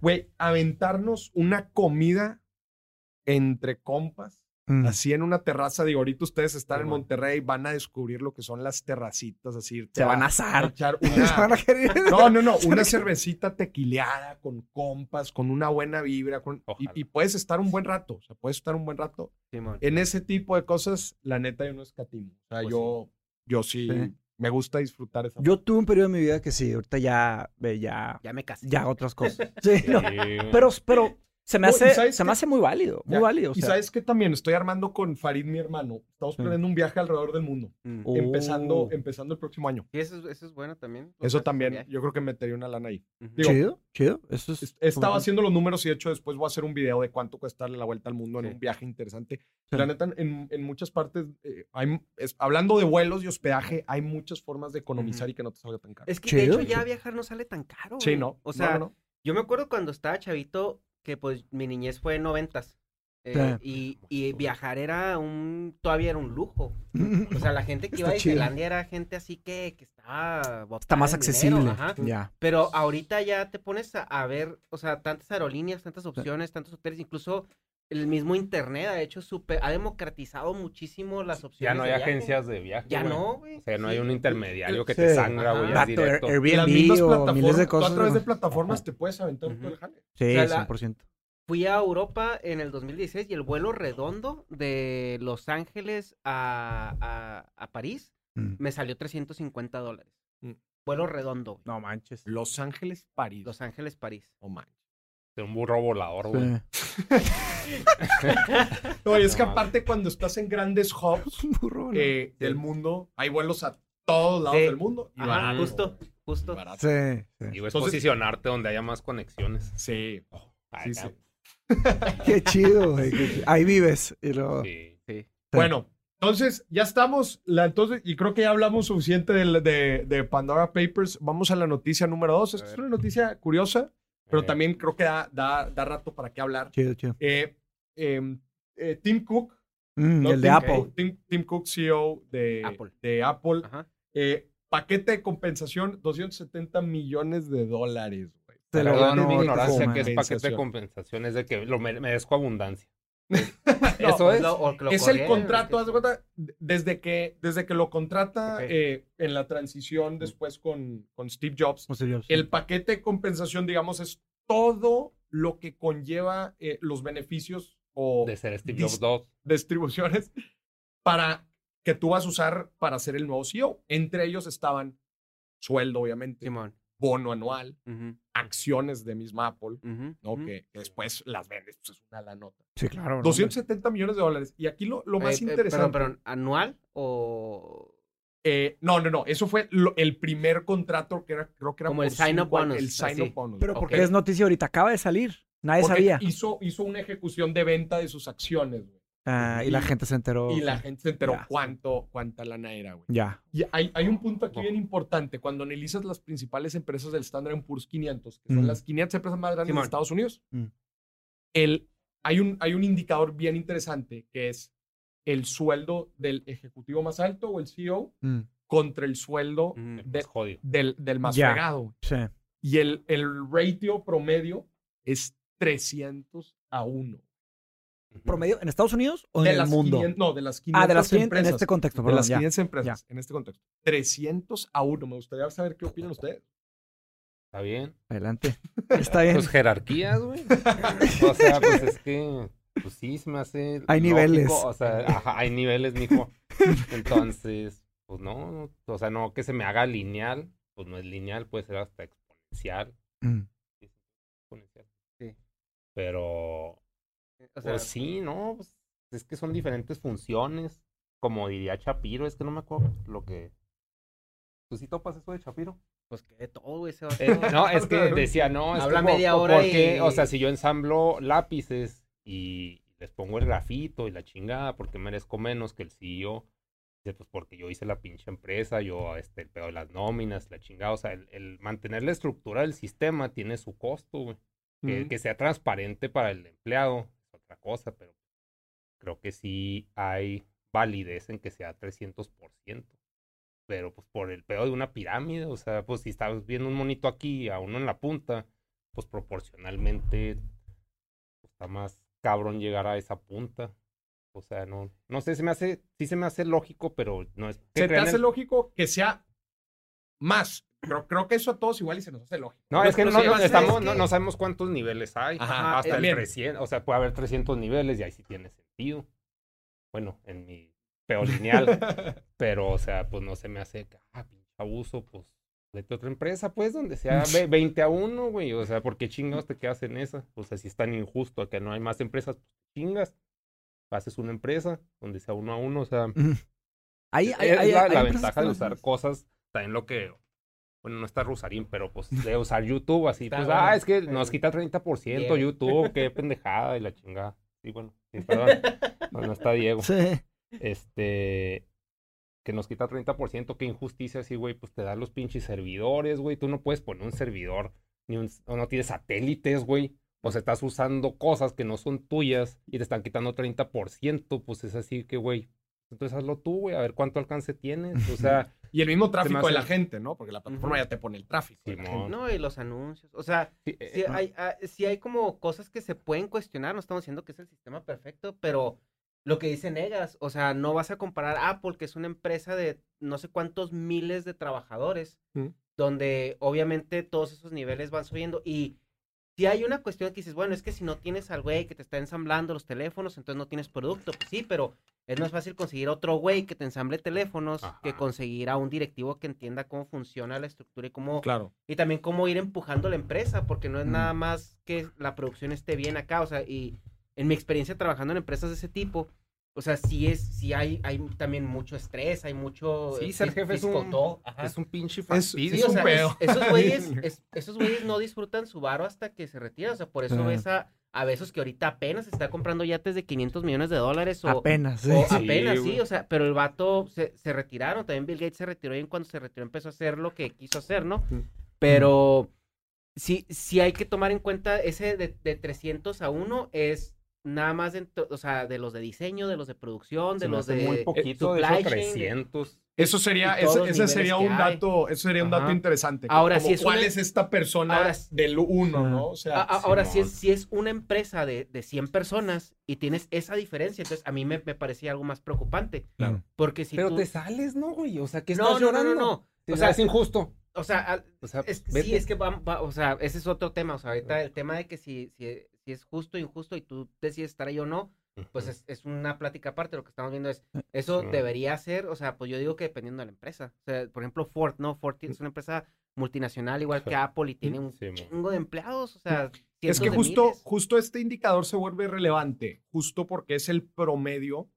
Güey, aventarnos una comida entre compas. Mm. Así en una terraza. Digo, ahorita ustedes están Sí, en. Monterrey, van a descubrir lo que son las terracitas. Así Se van a asar. echar Se van una. a querer. No, no, no. Una cervecita tequileada con compas, con una buena vibra. con- y, y puedes estar un buen rato. O sea, puedes estar un buen rato. Simón. En ese tipo de cosas, la neta, yo no escatimo. O sea, Pues yo, yo sí, Sí. me gusta disfrutar esa Yo tuve un periodo en mi vida que sí, ahorita ya, ve, ya, Ya me casé. ya otras cosas. Sí, no. Sí. Pero, pero se me No, ¿y hace, se me hace muy válido, muy Ya. válido. o y sea. sabes que también estoy armando con Farid, mi hermano. Estamos Sí. planeando un viaje alrededor del mundo. Mm. Oh. Empezando, empezando el próximo año. Sí, eso, es- eso es bueno también. Eso también, yo creo que metería una lana ahí. Ujú. digo, chido, chido. Eso es. Es- Estaba haciendo los números y de hecho después voy a hacer un video de cuánto cuesta darle la vuelta al mundo en Sí. un viaje interesante. Sí. La neta, en, en muchas partes, eh, hay, es- hablando de vuelos y hospedaje, hay muchas formas de economizar Ujú. y que no te salga tan caro. Es que de Chido, hecho ya chido. viajar no sale tan caro. sí, no. O sea, no, no, no. yo me acuerdo cuando estaba chavito que pues mi niñez fue en noventas. eh, y, y viajar era un, todavía era un lujo. O sea, la gente que iba a Está chido. Disneylandia era gente así que, que estaba Está más dinero, accesible. ajá. Ya. Pero ahorita ya te pones a, a ver, o sea, tantas aerolíneas, tantas opciones, tantos hoteles, incluso el mismo internet ha hecho súper, ha democratizado muchísimo las opciones. Ya no hay de viaje. agencias de viaje. Ya güey. no, güey. O sea, no hay un intermediario que Sí. te sangra, güey. Air- directo. Las Airbnb mismas o plataformas, miles de tú cosas. a través de ¿no? plataformas te puedes aventar todo el jale. Sí, O sea, la- 100%. Fui a Europa en el 2016 y el vuelo redondo de Los Ángeles a, a, a París Mm. me salió 350 dólares. Mm. Vuelo redondo, güey. No manches. Los Ángeles, París. Los Ángeles, París. Oh, man. De un burro volador, güey. Sí. No, y es que aparte cuando estás en grandes hubs Un burro, ¿no? eh, del mundo, hay vuelos a todos lados Sí. del mundo. Y Ajá, barato, justo, justo. Barato. Sí, sí. Y es Entonces- posicionarte donde haya más conexiones. Sí. Sí. Qué chido, güey. Ahí vives. Y luego... Sí. Sí. Bueno, entonces ya estamos, la, entonces, y creo que ya hablamos suficiente del- de, de Pandora Papers. Vamos a la noticia número dos. Esta es una noticia curiosa, pero Eh, también creo que da, da, da rato para qué hablar. Chido, chido. Eh, em, eh, Tim Cook, Mm, ¿no? el de Tim Apple. Cook- Tim, Tim Cook, CEO de Apple. de Apple. Eh, paquete de compensación, 270 millones de dólares. Te lo mi ignorancia, que es paquete de Compensación. Es de que lo mere- merezco abundancia. No, Eso es. Lo- que lo es el contrato, que- haz de cuenta, desde que, desde que lo contrata eh, en la transición después con, con Steve Jobs, O sea, yo- el paquete de compensación, digamos, es todo lo que conlleva eh, los beneficios o De ser Steve Jobs 2. distribuciones para que tú vas a usar para ser el nuevo CEO. Entre ellos estaban sueldo, obviamente, Simón. Bono anual, acciones de misma Apple, ¿no? Que, que después las vendes, pues es una la nota. Sí, claro. ¿no? 270 millones de dólares. Y aquí lo, lo más Eh, eh, interesante. Perdón, perdón, ¿anual o...? Eh, no, no, no. Eso fue lo- el primer contrato que era, creo que era Como el sign-up bonus, El sign-up bonus. Pero porque es noticia ahorita, acaba de salir. Nadie Porque sabía. Hizo, hizo una ejecución de venta de sus acciones, güey. Ah, y la y- gente se enteró. Y la gente se enteró Ya. cuánto, cuánta lana era, güey. Ya. Y hay, hay un punto aquí bien importante. Cuando analizas las principales empresas del Standard Poor's 500, que son Mm. las 500 empresas más grandes Simón. de Estados Unidos, Mm. el hay un, hay un indicador bien interesante que es el sueldo del ejecutivo más alto o el CEO Mm, contra el sueldo Ujú. de- jodido. del, del más Ya. fregado. sí. Y el, el ratio promedio es 300 a 1. ¿Promedio en Estados Unidos o de en el las mundo? 500 no, de las 500 ah, de las 500 en empresas. este contexto, de perdón, las ya. 500 empresas en este contexto. 300 a 1. Me gustaría saber qué opinan ustedes. Está bien. Adelante. Está bien. Pues jerarquías, güey. O sea, pues es que, pues sí, se me hace. Hay niveles. O sea, ajá, hay niveles, mijo. Entonces, pues no, no, o sea, no que se me haga lineal, pues no es lineal, puede ser hasta exponencial. Mm. exponencial. Sí. Pero, O sea, pues sí, no, pues es que son diferentes funciones. Como diría Chapiro, es que no me acuerdo lo que. ¿Tú sí topas eso de Chapiro? pues que de todo, güey. Eh, no, es que decía, no, es Habla media hora porque, y- o sea, si yo ensamblo lápices y les pongo el grafito y la chingada, porque merezco menos que el CEO? Dice, pues porque yo hice la pinche empresa, yo, este, el pedo de las nóminas, la chingada, o sea, el, el mantener la estructura del sistema tiene su costo, güey. Que, sea transparente para el empleado otra cosa, pero creo que sí hay validez en que sea 300%. Pero pues por el pedo de una pirámide, o sea, pues si estás viendo un monito aquí a uno en la punta, pues proporcionalmente pues, está más cabrón llegar a esa punta. O sea, no, no sé, se me hace, sí se me hace lógico, pero no es que Se te hace lógico que sea más. Pero creo que eso a todos igual y se nos hace lógico. No, es que no, estamos, es no, que- no sabemos cuántos niveles hay. Ajá, hasta el bien. 300, o sea, puede haber 300 niveles y ahí sí tiene sentido. Bueno, en mi peor lineal, pero, o sea, pues no se me hace, que, ah, pinche abuso, pues, vete a otra empresa, pues, donde sea ve- 20 a 1, güey, o sea, ¿por qué chingados te quedas en esa? O sea, si es tan injusto que no hay más empresas, pues, chingas, haces una empresa donde sea uno a uno, o sea. Ahí, es hay, hay- la, hay la ventaja de usar cosas, también lo que, bueno, no está Rusarín, pero pues de usar YouTube así, Está pues, bueno. ah, es que nos quita 30% Diego. YouTube, qué pendejada y la chingada. Sí, bueno, sí, perdón, no, no está Diego. Sí. Este, que nos quita 30%, qué injusticia así, güey, pues te dan los pinches servidores, güey, tú no puedes poner un servidor, ni un, o no tienes satélites, güey. O sea, estás usando cosas que no son tuyas y te están quitando 30%, pues es así que, güey, entonces hazlo tú, güey, a ver cuánto alcance tienes. O sea, Y el mismo tráfico hace- de la gente, ¿no? Porque la plataforma ya te pone el tráfico. gente. No, y los anuncios. O sea, sí, eh, sí eh, hay, ah, sí hay como cosas que se pueden cuestionar. No estamos diciendo que es el sistema perfecto, pero lo que dice Negas, o sea, no vas a comparar Apple, que es una empresa de no sé cuántos miles de trabajadores, Mm. donde obviamente todos esos niveles van subiendo. Y si hay una cuestión que dices, bueno, es que si no tienes al güey que te está ensamblando los teléfonos, entonces no tienes producto. Pues sí, pero es más fácil conseguir otro güey que te ensamble teléfonos que conseguir a un directivo que entienda cómo funciona la estructura y cómo Claro. y también cómo ir empujando la empresa, porque no es Mm. nada más que la producción esté bien acá, o sea, y en mi experiencia trabajando en empresas de ese tipo, o sea, sí es, sí hay, hay también mucho estrés, hay mucho... Sí, eh, ser jefe es un, es un pinche Es- fastidio. Sí, es o un pedo. es- esos güeyes, es- esos güeyes no disfrutan su varo hasta que se retiran, o sea, por eso ves a, a besos que ahorita apenas está comprando yates de 500 millones de dólares o... Apenas, sí. O Sí, apenas, sí, o sea, pero el vato se, se retiraron, también Bill Gates se retiró y en cuando se retiró empezó a hacer lo que quiso hacer, ¿no? Pero sí, sí hay que tomar en cuenta ese de, de 300 a 1 es nada más, o sea, de los de diseño, de los de producción, de Se los de... muy poquito, de de- 300. Eso sería, ese, sería que un dato, eso sería un dato Ajá. interesante. Ahora, Como si es ¿Cuál una- es esta persona Ahora- del uno, no? O sea, A- a- ahora, si es, si es una empresa de, de 100 personas y tienes esa diferencia, entonces a mí me, me parecía algo más preocupante. Claro. Porque si Pero tú... te sales, ¿no, güey? O sea, ¿qué no, estás no, no, llorando? no, no. O O sea, es injusto. O sea, O sea, Es- sí, es que va, va- o sea, ese es otro tema. O sea, ahorita el tema de que si, si, si es justo o injusto y tú decides estar ahí o no, pues es, es una plática aparte. Lo que estamos viendo es, eso Sí. debería ser, o sea, pues yo digo que dependiendo de la empresa. O sea, por ejemplo, Ford, ¿no? Ford es una empresa multinacional igual que Apple y tiene un Sí, chingo de empleados, o sea, es que justo, miles. justo este indicador se vuelve relevante, justo porque es el promedio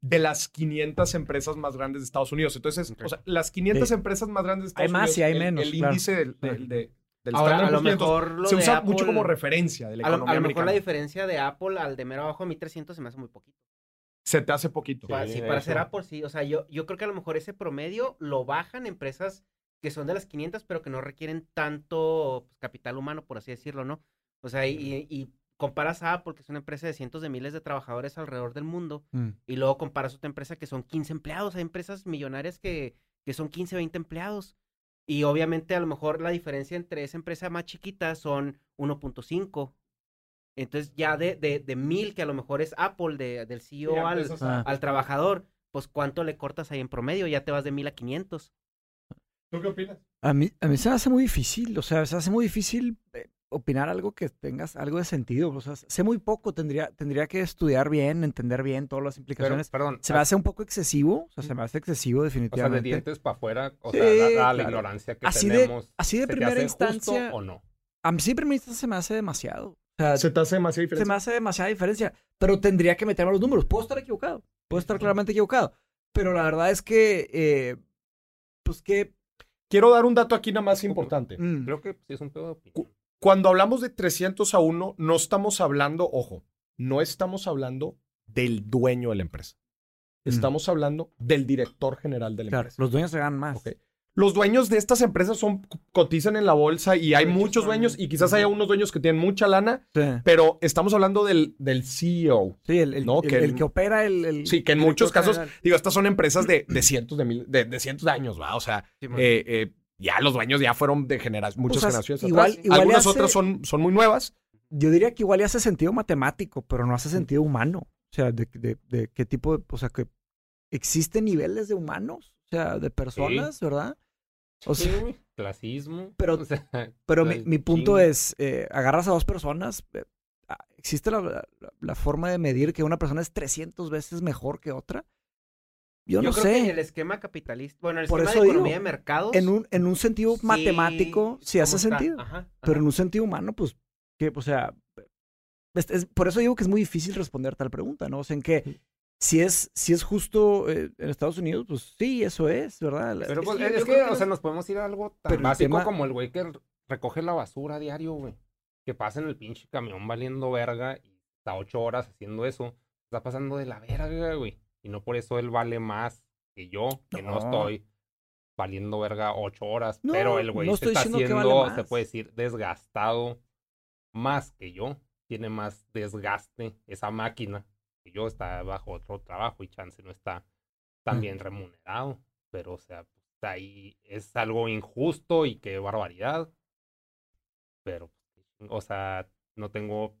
de las 500 empresas más grandes de Estados Unidos. Entonces, o sea, las 500 Sí. empresas más grandes de Hay Estados más Unidos, y hay el, menos, el claro. índice del, del, de- del Ahora, a lo Poor's 500 mejor lo se de usa mucho como Apple- referencia de la A lo, economía a lo mejor americana. la diferencia de Apple al de mero abajo a 1300 se me hace muy poquito. Se te hace poquito. Sí, sí, de para ser. Apple, sí. O sea, yo, yo creo que a lo mejor ese promedio lo bajan empresas que son de las 500, pero que no requieren tanto pues, capital humano, por así decirlo, ¿no? O sea, y, y comparas a Apple, que es una empresa de cientos de miles de trabajadores alrededor del mundo, Mm. y luego comparas otra empresa que son 15 empleados. Hay empresas millonarias que, que son 15, 20 empleados. Y obviamente a lo mejor la diferencia entre esa empresa más chiquita son 1.5. Entonces ya de, de, de mil, que a lo mejor es Apple, de, del CEO al, Ah. al trabajador, pues cuánto le cortas ahí en promedio, ya te vas de mil a 500. ¿Tú qué opinas? A mí, a mí se me hace muy difícil, o sea, se hace muy difícil eh, opinar algo que tengas algo de sentido. O sea, sé muy poco, tendría, tendría que estudiar bien, entender bien todas las Pero, implicaciones. perdón. se me hace un poco excesivo, o sea, se me hace excesivo O sea, de definitivamente. dientes para afuera, o Sí, sea, la claro. ignorancia que Así de- tenemos. así de ¿se te primera hace instancia, justo o no? a mí sí de primera instancia se me hace demasiado. O sea, ¿Se te hace demasiada se diferencia? me hace demasiada diferencia, pero tendría que meterme a los números. Puedo estar equivocado, puedo estar claramente equivocado, pero la verdad es que, eh, pues que... Quiero dar un dato aquí nada más importante. mm, Creo que sí es un pedo de opinión. Cuando hablamos de 300 a 1, no estamos hablando, ojo, no estamos hablando del dueño de la empresa. Mm. Estamos hablando del director general de la claro, empresa. los dueños se ganan más. Los dueños de estas empresas son cotizan en la bolsa y hay muchos dueños y quizás haya unos dueños que tienen mucha lana, Sí. pero estamos hablando del, del CEO. Sí, el, el- No, el- que el el- que opera el... Sí, que en muchos casos, general. digo, estas son empresas de, de cientos de mil, de, de cientos de años, ¿va? O sea, eh, eh, ya los dueños ya fueron de generaciones, muchas O sea, generaciones igual- atrás. igual Algunas hace- otras son, son muy nuevas. Yo diría que igual ya hace sentido matemático, pero no hace sentido humano. O sea, de, de- de qué tipo de... O sea, que existen niveles de humanos, o sea, de personas, ¿verdad? O Sí, sea, güey, clasismo. Pero- o sea, pero mi, mi punto es, eh, agarras a dos personas, eh, ah, ¿existe la, la- la forma de medir que una persona es 300 veces mejor que otra? Yo, no creo sé. que el esquema capitalista, bueno, el Por esquema de digo, economía de mercados. En un, en un sentido sí, matemático sí hace sentido. Ajá, Pero en un sentido humano, pues, que, o sea, es- es- por eso digo que es muy difícil responder tal pregunta, ¿no? O sea, en que si es, si es justo eh, en Estados Unidos, pues sí, eso es, ¿verdad? Pero Es pues, que es, que, o sea, nos podemos ir a algo tan el básico tema- como el güey que recoge la basura a diario, güey. Que pasa en el pinche camión valiendo verga y está ocho horas haciendo eso. Está pasando de la verga, güey. Y no por eso él vale más que yo, que no, No. estoy valiendo verga ocho horas. No, pero el güey no se está haciendo, vale se puede decir, desgastado más que yo. Tiene más desgaste esa máquina que yo. Está bajo otro trabajo y chance no está tan Mm. bien remunerado. Pero, o sea, pues, ahí es algo injusto y qué barbaridad. Pero, o sea, no tengo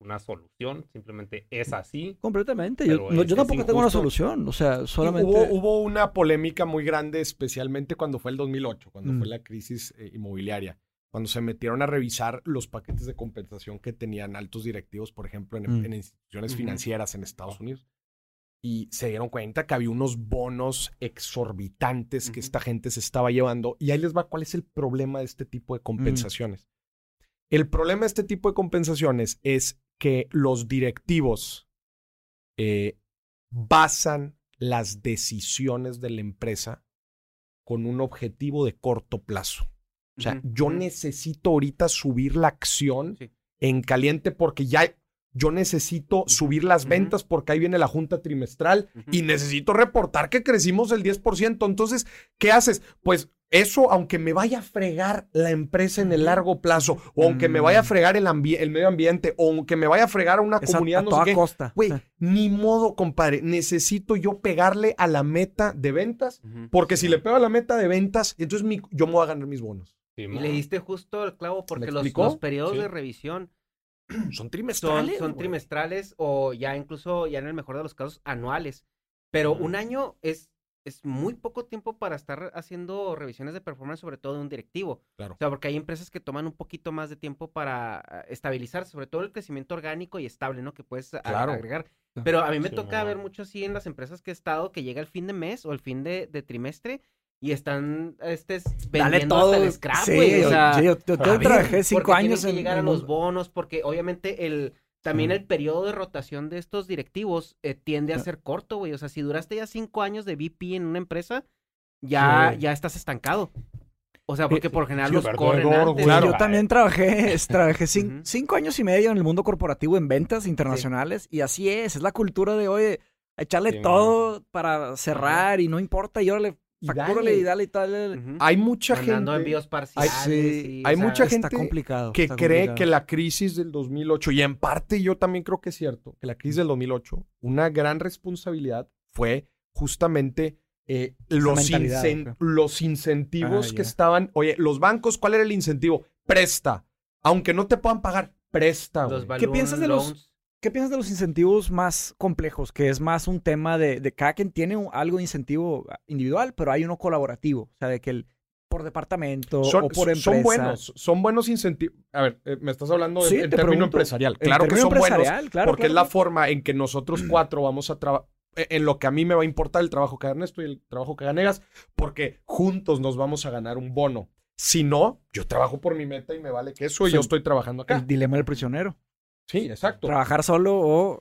una solución. Simplemente es así. Completamente. Yo, no- yo tampoco tengo una solución. O sea, solamente. Hubo, hubo una polémica muy grande, especialmente cuando fue el 2008, cuando Mm. fue la crisis eh, inmobiliaria, cuando se metieron a revisar los paquetes de compensación que tenían altos directivos, por ejemplo, en, Mm. en instituciones financieras en Estados Unidos. Y se dieron cuenta que había unos bonos exorbitantes que esta gente se estaba llevando. Y ahí les va cuál es el problema de este tipo de compensaciones. El problema de este tipo de compensaciones es que los directivos eh, basan las decisiones de la empresa con un objetivo de corto plazo. O sea, yo necesito ahorita subir la acción Sí. en caliente porque ya yo necesito subir las ventas porque ahí viene la junta trimestral y necesito reportar que crecimos el 10%. Entonces, ¿qué haces? Pues eso, aunque me vaya a fregar la empresa en el largo plazo, o aunque me vaya a Mm. fregar el, medio ambiente, o aunque me vaya a fregar a una a- comunidad, a no toda sé qué. costa. Güey, ni modo, compadre. Necesito yo pegarle a la meta de ventas, porque si le pego a la meta de ventas, entonces mi- yo me voy a ganar mis bonos. Sí, Y le diste justo el clavo porque los, los periodos Sí. de revisión Son son, trimestrales. son güey. trimestrales o ya incluso, ya en el mejor de los casos, anuales. Pero un año es, es muy poco tiempo para estar haciendo revisiones de performance, sobre todo de un directivo. Claro. O sea, porque hay empresas que toman un poquito más de tiempo para ah, estabilizarse, sobre todo el crecimiento orgánico y estable, ¿no? Que puedes a- Claro. agregar. Pero a mí me Sí, toca mo. ver mucho así en las empresas que he estado, que llega el fin de mes o el fin de, de trimestre y están este, Dale vendiendo todo. hasta el scrap, sí, güey. o yo- sea, yo, trabajé cinco años que en llegar a los bonos, porque obviamente el también Mm. el periodo de rotación de estos directivos eh, tiende a Ah. ser corto, güey. O sea, si duraste ya cinco años de VP en una empresa, ya, Sí. ya estás estancado. O sea, porque por general sí, los corren antes. güey. Claro. Yo también trabajé, trabajé cinco años y medio en el mundo corporativo en ventas internacionales y así es, es la cultura de hoy, echarle Sí, todo para cerrar y no importa y órale, y Factúrale dale. y dale y tal. Ujú. Hay mucha Mandando gente envíos parciales. sí, y, hay o sea, mucha Está gente complicado. que está cree complicado. que la crisis del 2008, y en parte yo también creo que es cierto, que la crisis del 2008, una gran responsabilidad fue justamente eh, los, incen- incentivos Ah, que estaban, oye, los bancos, ¿cuál era el incentivo? Presta, aunque no te puedan pagar, presta. Los. ¿Qué piensas de los-. ¿Qué piensas de los incentivos más complejos? Que es más un tema de, de cada quien tiene un- algo de incentivo individual, pero hay uno colaborativo. O sea, de que el, por departamento Son, o por empresa. son buenos, son buenos incentivos. A ver, eh, me estás hablando en- Sí, en, te término empresarial. Claro que son buenos, claro, porque es la forma en que nosotros cuatro vamos a trabajar. En lo que a mí me va a importar el trabajo que haga Ernesto y el trabajo que haga Negas, porque juntos nos vamos a ganar un bono. Si no, yo trabajo por mi meta y me vale que eso y Sí. yo estoy trabajando acá. El dilema del prisionero. Sí, exacto. Trabajar solo o...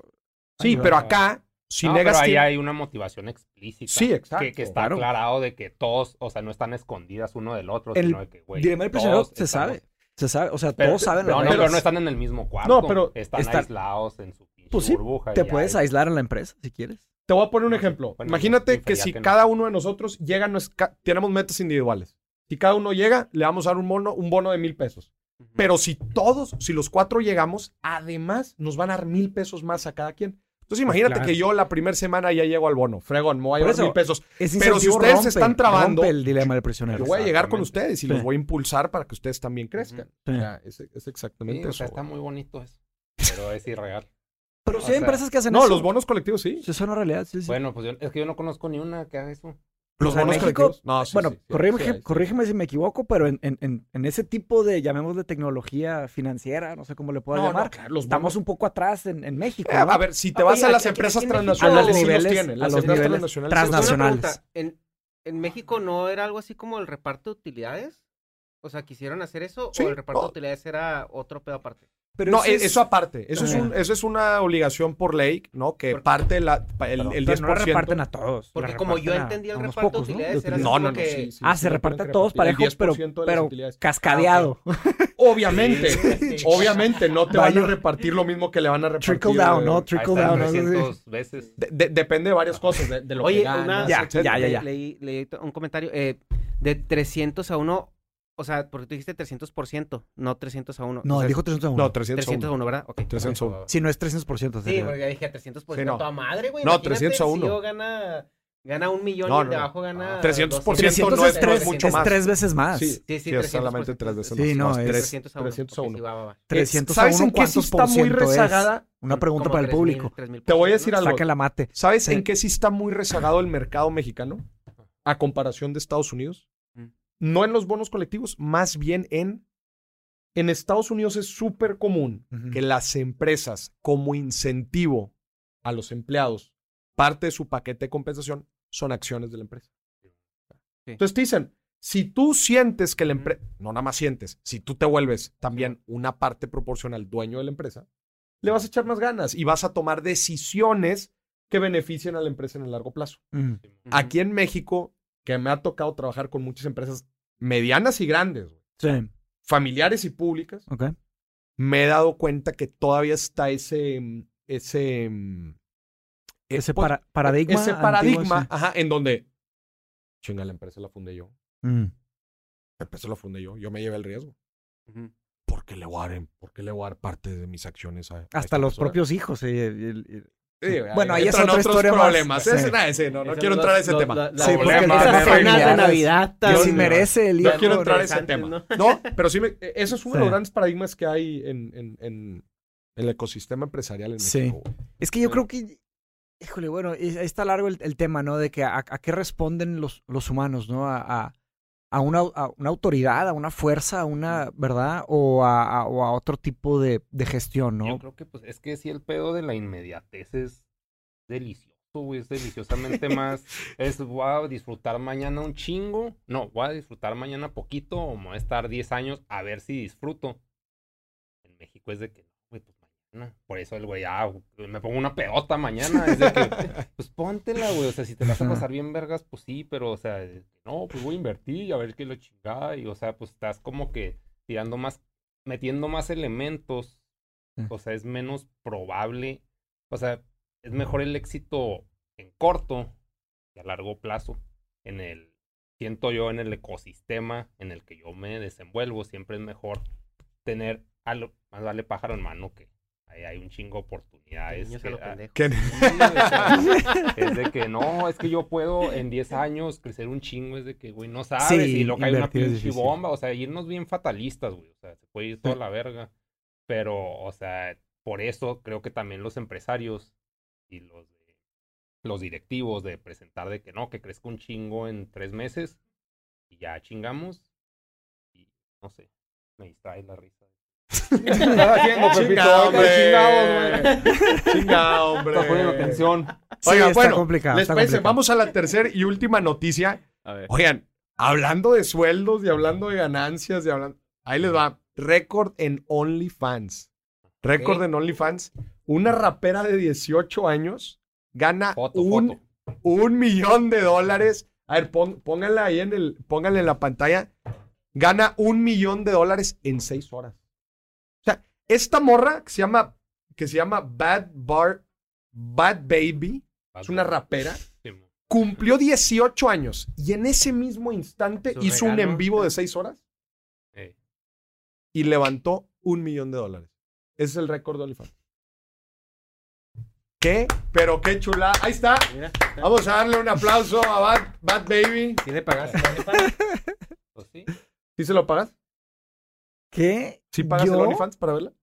Sí, pero acá, si no, Negas pero ahí hay una motivación explícita. Sí, exacto, Que, que está claro. aclarado de que todos, o sea, no están escondidas uno del otro, El sino de que, güey. dilema del prisionero se estamos- sabe. Se sabe. O sea, Pero- todos saben. No, no, pero no están en el mismo cuarto. No, pero están aislados en su pinche Pues sí, burbuja. Te puedes hay- aislar en la empresa si quieres. Te voy a poner un ejemplo. bueno, Imagínate que si que no. cada uno de nosotros llega, nos tenemos metas individuales. Si cada uno llega, le vamos a dar un bono, un bono de mil pesos. Pero si todos, si los cuatro llegamos, además nos van a dar mil pesos más a cada quien. Entonces imagínate Claro. que yo la primera semana ya llego al bono. Fregón, me voy a llevar eso, mil pesos. Pero si ustedes rompe- están trabando, el dilema del prisionero. Yo voy a llegar con ustedes y Sí. los voy a impulsar para que ustedes también crezcan. Sí. O sea, es, es Sí, exactamente o eso. sea, está muy bonito eso. Pero es irreal. Pero O sí hay sea, empresas que hacen No, eso. los bonos colectivos sí. Sí, es una realidad, sí, sí. Bueno, pues yo- es que yo no conozco ni una que haga eso. Los O sea, bonos México-. No, sí, bueno, sí, sí, corrígeme, sí hay, sí. corrígeme si me equivoco, pero en, en- en- ese tipo de, llamémosle tecnología financiera, no sé cómo le No, no, llamar, claro, los estamos bonos- un poco atrás en, en México. Eh, ¿no? A ver, si te Ah, vas oye, a las empresas transnacionales, A los sí los niveles- tienen. a Las los empresas niveles transnacionales. transnacionales. pregunta, ¿En, ¿En México no era algo así como el reparto de utilidades? O sea, ¿quisieron hacer eso Sí, o el reparto de utilidades era otro pedo aparte? Pero No, e- eso aparte. Eso es, Ah. un- eso es una obligación por ley, ¿no? Que Porque- parte la, pa- el, el 10%. pero no reparten a todos. Porque como yo entendía el reparto de pocos, ¿no? utilidades, era así No, no, no. que- sí, sí, Ah, sí, se lo reparte a todos parejos, pero, 10% de las pero utilidades. cascadeado. Obviamente, Sí. obviamente no te van a repartir lo mismo que le van a repartir. Trickle down, ¿no? Trickle down. ¿no? Sí, sí. 300 veces. de- de- depende de varias cosas, de, de lo Oye, que ganas, una- Ya, ya, ya, Le- ya. Leí, leí un comentario eh, de 300 a 1, o sea, porque tú dijiste 300%, no 300 a 1. No, o sea, dijo 300 a 1. No, 300 a 300 a uno. 1, ¿verdad? Ok. 300 a uno. Si no es 300%. Sí, porque ya dije 300% Sí, no. a toda madre, güey. No, Imagínate, 300 a el uno. CEO gana, gana un millón No, y el no, de no. abajo gana... 300% 300 no es, es- tres, mucho es más. tres veces más. Sí, Sí, sí, Sí, es 300%. solamente tres veces Sí, más. no, es- 300 a 1. 300 a ok, uno. sí. 300 ¿Sabes 1, en qué sí ¿cuántos está por muy ciento es? rezagada? Una pregunta para el 3,000, público. 3,000 Te voy a ¿no? decir algo. Saquen la mate. ¿Sabes Sí. en qué sí está muy rezagado el mercado mexicano? A comparación de Estados Unidos. No en los bonos colectivos, más bien en... En Estados Unidos es súper común que las empresas, como incentivo a los empleados, parte de su paquete de compensación son acciones de la empresa. Entonces te dicen, si tú sientes que la empresa, no nada más sientes, si tú te vuelves también una parte proporcional dueño de la empresa, le vas a echar más ganas y vas a tomar decisiones que beneficien a la empresa en el largo plazo. Aquí en México, que me ha tocado trabajar con muchas empresas medianas y grandes, güey, Sí, familiares y públicas, ok. me he dado cuenta que todavía está ese, mm, ese, mm, eh, Ese pues, para- paradigma. ese antiguo, paradigma, sí. ajá, en donde, chinga, la empresa la fundé yo, Mm. la empresa la fundé yo, yo me llevé el riesgo. Ujú. ¿Por qué le voy a dar, por qué le voy a dar parte de mis acciones a, a Hasta los persona? propios hijos. sí, el- el- el- Sí, Bueno, ahí es entran otra otros historia más. problemas. Sí. Ese- nah, ese no, no quiero entrar a ese tema. la- la- Sí, porque esas esas cenas de Navidad que tan- si merece el No hijo. quiero entrar a ese tema. ¿no? No, pero sí, me, e, eso es uno de Sí. los grandes paradigmas que hay en, en, en el ecosistema empresarial en Sí. México. güey. Es que yo Sí. creo que, híjole, bueno, ahí está largo el, el tema, ¿no? De que a, a qué responden los, los humanos, ¿no? A, a, a una, a una autoridad, a una fuerza, a una, ¿verdad? O a, a- o a otro tipo de, de gestión, Yo ¿no? creo que, pues, es que sí, el pedo de la inmediatez es delicioso, güey. Es deliciosamente más. Es, voy a disfrutar mañana un chingo. No, voy a disfrutar mañana poquito o voy a estar 10 años a ver si disfruto. En México es de que, no. Por eso el güey, ah, me pongo una pedota mañana. Es de que, pues póntela, güey. O sea, si te vas a pasar bien vergas, pues sí, pero, o sea, no, pues voy a invertir y a ver qué lo chingada. Y, o sea, pues estás como que tirando más, metiendo más elementos. Sí. O sea, es menos probable. O sea, es mejor el éxito en corto que a largo plazo en el siento yo en el ecosistema en el que yo me desenvuelvo, siempre es mejor tener algo, más vale pájaro en mano que ahí hay un chingo de oportunidades. A que, es de que no, es que yo puedo en 10 años crecer un chingo, es de que, güey, no sabes, Sí, y lo que hay una pinche bomba, o sea, irnos bien fatalistas, güey, o sea, se puede ir toda la verga, pero, o sea, por eso creo que también los empresarios y los, de- los directivos de presentar de que no, que crezca un chingo en tres meses y ya chingamos, y no sé, me distrae la risa. ¿Qué estás haciendo, Pepito? Chingado, ¿Qué hombre. Chingado, hombre. Estás poniendo atención. Sí, Oiga, está bueno, complicado, les está parece, complicado. vamos a la tercera y última noticia. A ver. Oigan, hablando de sueldos y hablando de ganancias y hablando. Ahí les va. Récord en OnlyFans. Récord en OnlyFans. Una rapera de 18 años gana Foto, un, foto. un millón de dólares. A ver, pon- pónganla ahí en el, pónganla en la pantalla. Gana un millón de dólares en seis horas. Esta morra que se llama, que se llama Bad Bar, Bad Baby, es una rapera Sí, cumplió 18 años y en ese mismo instante Su hizo un en vivo de 6 horas Eh, y levantó un millón de dólares. Ese es el récord de OnlyFans. ¿Qué? Pero qué chula. Ahí está. Mira. Vamos a darle un aplauso a Bad, Bad Baby. ¿Sí le pagaste? OnlyFans? pues sí. ¿Sí se lo pagas? ¿Qué? ¿Sí pagas el ¿Yo? OnlyFans para verla?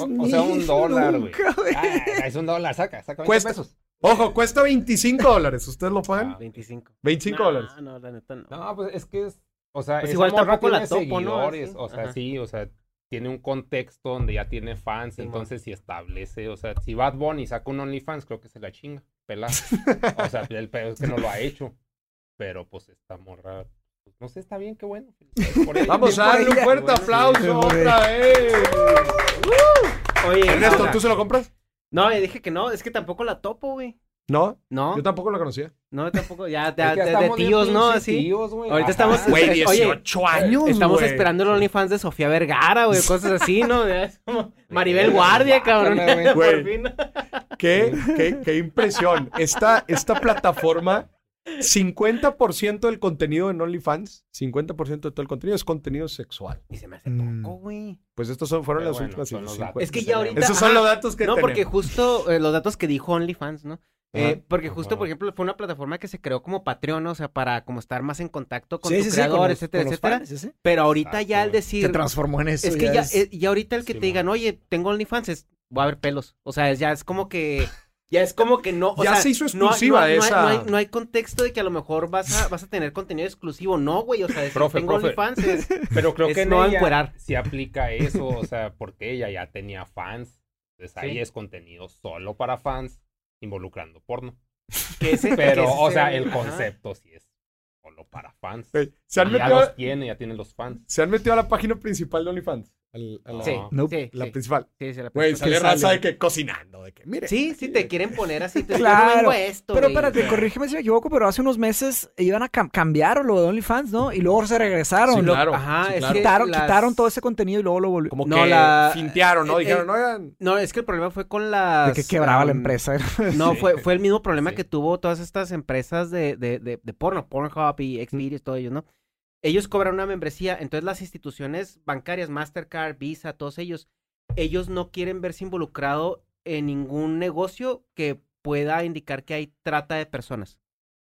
O- o sea, un dólar, güey. Güey. Ah, es un dólar, saca, saca 20 Cuesta- pesos. Ojo, cuesta 25 dólares. ¿Ustedes lo pagan? Ah, 25. 25 no, dólares. No, la neta no. No, pues es que es, o sea, Pues igual tampoco la topo, ¿no? seguidores, Así, o sea, ajá. sí, o sea, tiene un contexto donde ya tiene fans, Sí, entonces si establece, o sea, si Bad Bunny saca un OnlyFans, creo que se la chinga, pelada. o sea, el pedo es que no lo ha hecho, pero pues esta morra, no sé, está bien, qué bueno. por. Vamos bien a darle un fuerte Bueno, aplauso por otra vez. Oye, Ernesto, ahora- ¿tú se lo compras? No, le dije que no, es que tampoco la topo, güey. No, No, yo tampoco lo conocía. no, tampoco, ya, Es ya, que de, de tíos, ¿no? Así. tíos, güey. Ahorita Ajá. estamos- Güey, Oye, 18 años. Estamos güey. esperando el OnlyFans de Sofía Vergara, güey, cosas así, ¿no? Es como Maribel Guardia, cabrón. Güey. Por fin. Qué, qué, qué impresión. Esta, esta plataforma, 50% del contenido en OnlyFans, 50% de todo el contenido es contenido sexual. Y se me hace Mm. poco, güey. Pues estos son, fueron Pero las bueno, últimas son los 50. datos Es que ya ahorita- Esos son ajá. los datos que No, tenemos. porque justo eh, los datos que dijo OnlyFans, ¿no? Eh, porque justo, Ajá. por ejemplo, fue una plataforma que se creó como Patreon, o sea, para como estar más en contacto con Sí, tu sí, sí, creador, con etcétera, los etcétera. fans, sí, sí. Pero ahorita ya al decir... Se transformó en eso. Es que ya, es- ya ahorita el que Sí, te digan, oye, tengo OnlyFans, es, voy a ver pelos. O sea, ya es como que, ya es como que no, o Ya sea, se hizo no exclusiva no, hay- no hay- esa. No hay, no hay contexto de que a lo mejor vas a, vas a tener contenido exclusivo. No, güey, o sea, decir, Profe, tengo profe. OnlyFans es- Pero creo Es que no encuerar. sí aplica eso, o sea, porque ella ya tenía fans. Entonces ahí Sí. es contenido solo para fans, involucrando porno. que ese- Pero, que ese o sea, el ajá. concepto sí es solo para fans. Se han, ya metido, los tiene, ya tiene los fans. se han metido a la página principal de OnlyFans. Al- a la, Sí, Nope. sí, la sí, principal. sí, sí, la Güey, principal. sale raza sale. de que cocinando, de que, mire. Sí, sí, te quieren poner así. Te Claro, yo no vengo a esto. Pero espérate, corrígeme si me equivoco, pero hace unos meses iban a cam- cambiar lo de OnlyFans, ¿no? Y luego se regresaron. Sí, Lo- claro. Ajá, claro. quitaron, las- quitaron todo ese contenido y luego lo volvieron. Como No, que la- fintearon, ¿no? eh, Dijeron, eh, oigan. No, es que el problema fue con las... De que quebraba la empresa. No, fue, fue el mismo problema Sí. que tuvo todas estas empresas de, de, de, de porno, Pornhub y Xvideos, todo ellos, ¿no? Ellos cobran una membresía, entonces las instituciones bancarias, Mastercard, Visa, todos ellos, ellos no quieren verse involucrado en ningún negocio que pueda indicar que hay trata de personas.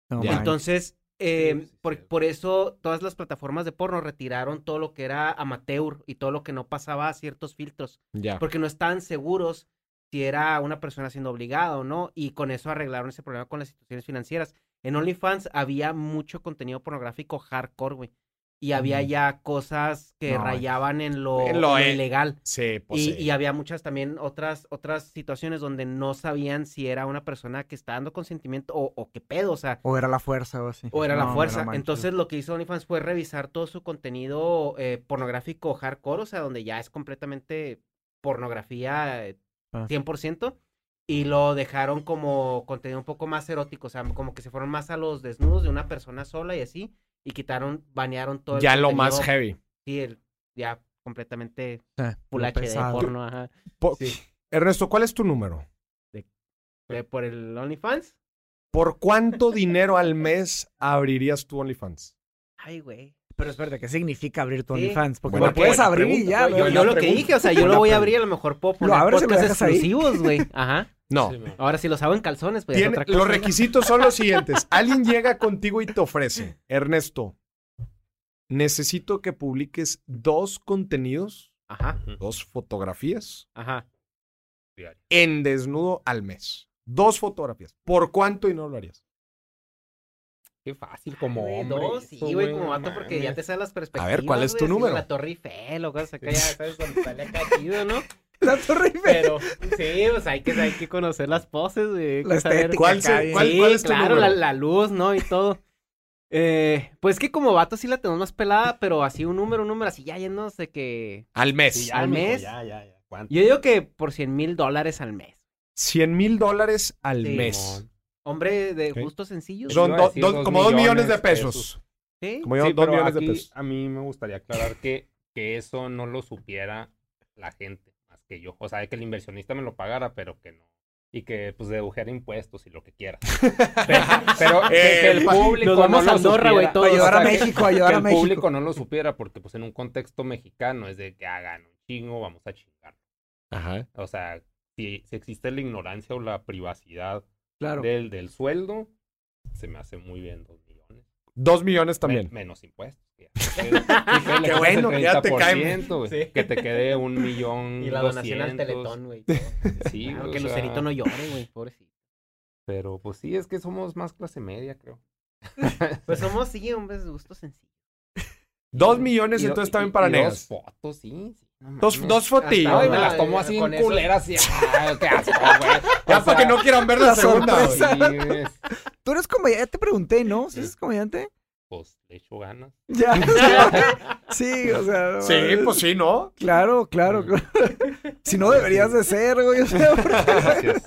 Entonces, eh, sí, por, por eso todas las plataformas de porno retiraron todo lo que era amateur y todo lo que no pasaba a ciertos filtros Ya. porque no estaban seguros si era una persona siendo obligada o no, y con eso arreglaron ese problema con las instituciones financieras. En OnlyFans había mucho contenido pornográfico hardcore, güey. Y había ya cosas que No, rayaban en lo, En lo, en lo eh, ilegal. Sí, pues Y, sí. y había muchas también otras, otras situaciones donde no sabían si era una persona que está dando consentimiento o, o qué pedo, o sea, O era la fuerza o así. o era No, la fuerza. Entonces lo que hizo OnlyFans fue revisar todo su contenido eh, pornográfico hardcore, o sea, donde ya es completamente pornografía eh, Ah. 100%, y lo dejaron como contenido un poco más erótico, o sea, como que se fueron más a los desnudos de una persona sola y así, y quitaron, banearon todo el Ya lo más heavy. Sí, el- ya completamente Sí, full HD pesado. porno, ajá. Po- Sí. Ernesto, ¿cuál es tu número? De- por el OnlyFans, ¿Por cuánto dinero al mes abrirías tu OnlyFans? Ay, güey. Pero espérate, ¿qué significa abrir tu Sí. OnlyFans? Porque Buena- lo puedes abrir y ya. güey. lo- Yo, yo lo que dije, o sea, yo lo voy a abrir, a lo mejor puedo poner lo podcasts exclusivos, güey. Ajá. No. Sí. Ahora, si los hago en calzones, pues es Tiene- otra cosa. los requisitos son los siguientes. Alguien llega contigo y te ofrece, Ernesto, necesito que publiques dos contenidos, Ajá, dos fotografías ajá. En desnudo al mes. Dos fotografías. ¿Por cuánto y no lo harías? Qué fácil como Güey, hombre. dos, sí, güey, como vato, no porque ya te sabes las perspectivas. ¿cuál es tu güey, número? La Torre Eiffel o cosas acá, ya sabes, cuando sale acá chido, ¿no? La Torre Eiffel. Pero, sí, pues hay que, hay que conocer las poses, güey. La estética ¿Cuál, se- cuál- Sí, cuál es tu claro, número? la, la luz, ¿no? Y todo. Eh, pues que como vato sí la tenemos más pelada, pero así un número, un número, así ya llenos de que... Al mes. Sí, al mes. Ya, ya, ya. ¿Cuánto? Yo digo que por 100 mil dólares al mes. 100 mil dólares al Sí, mes. Hombre de Ok. gustos sencillos. Son do- decir do- dos como dos millones de pesos. pesos. Sí. Como Sí, dos pero millones de pesos. a mí me gustaría aclarar que, que eso no lo supiera la gente más que yo. O sea, que el inversionista me lo pagara, pero que no. Y que pues dedujera impuestos y lo que quiera. Pero, pero que, que el Eh, público nos vamos no a Andorra, güey, ayudar a México, que el público no lo supiera porque pues en un contexto mexicano es de que hagan un chingo, vamos a chingar. Ajá. O sea, si, si existe la ignorancia o la privacidad Claro. del, del sueldo, se me hace muy bien dos millones. Dos millones Me- también. menos impuestos. ya Qué bueno, que ya te caen. 30%, güey, Sí. Que te quede un millón Y la donación al. Teletón, güey. Sí, Claro, o que sea, Lucerito no llore, güey, pobrecito. Pero pues sí, es que somos más clase media, creo. Pues somos, sí, hombres de gustos sencillos. Dos millones, Y entonces y- también para y negas. Dos fotos, sí. sí, Dos, dos fotillos. Ay, me Hasta- las tomo así con en eso- culeras y qué asco, güey. Ya O para que no quieran ver la, la segunda. Tú eres comediante, ya te pregunté, ¿no? ¿Sí eres comediante? Pues le echo ganas. Ya. sí, o sea. no Sí, pues sí, ¿no? Claro, claro, claro. Si no deberías de ser, güey. o sea, Gracias.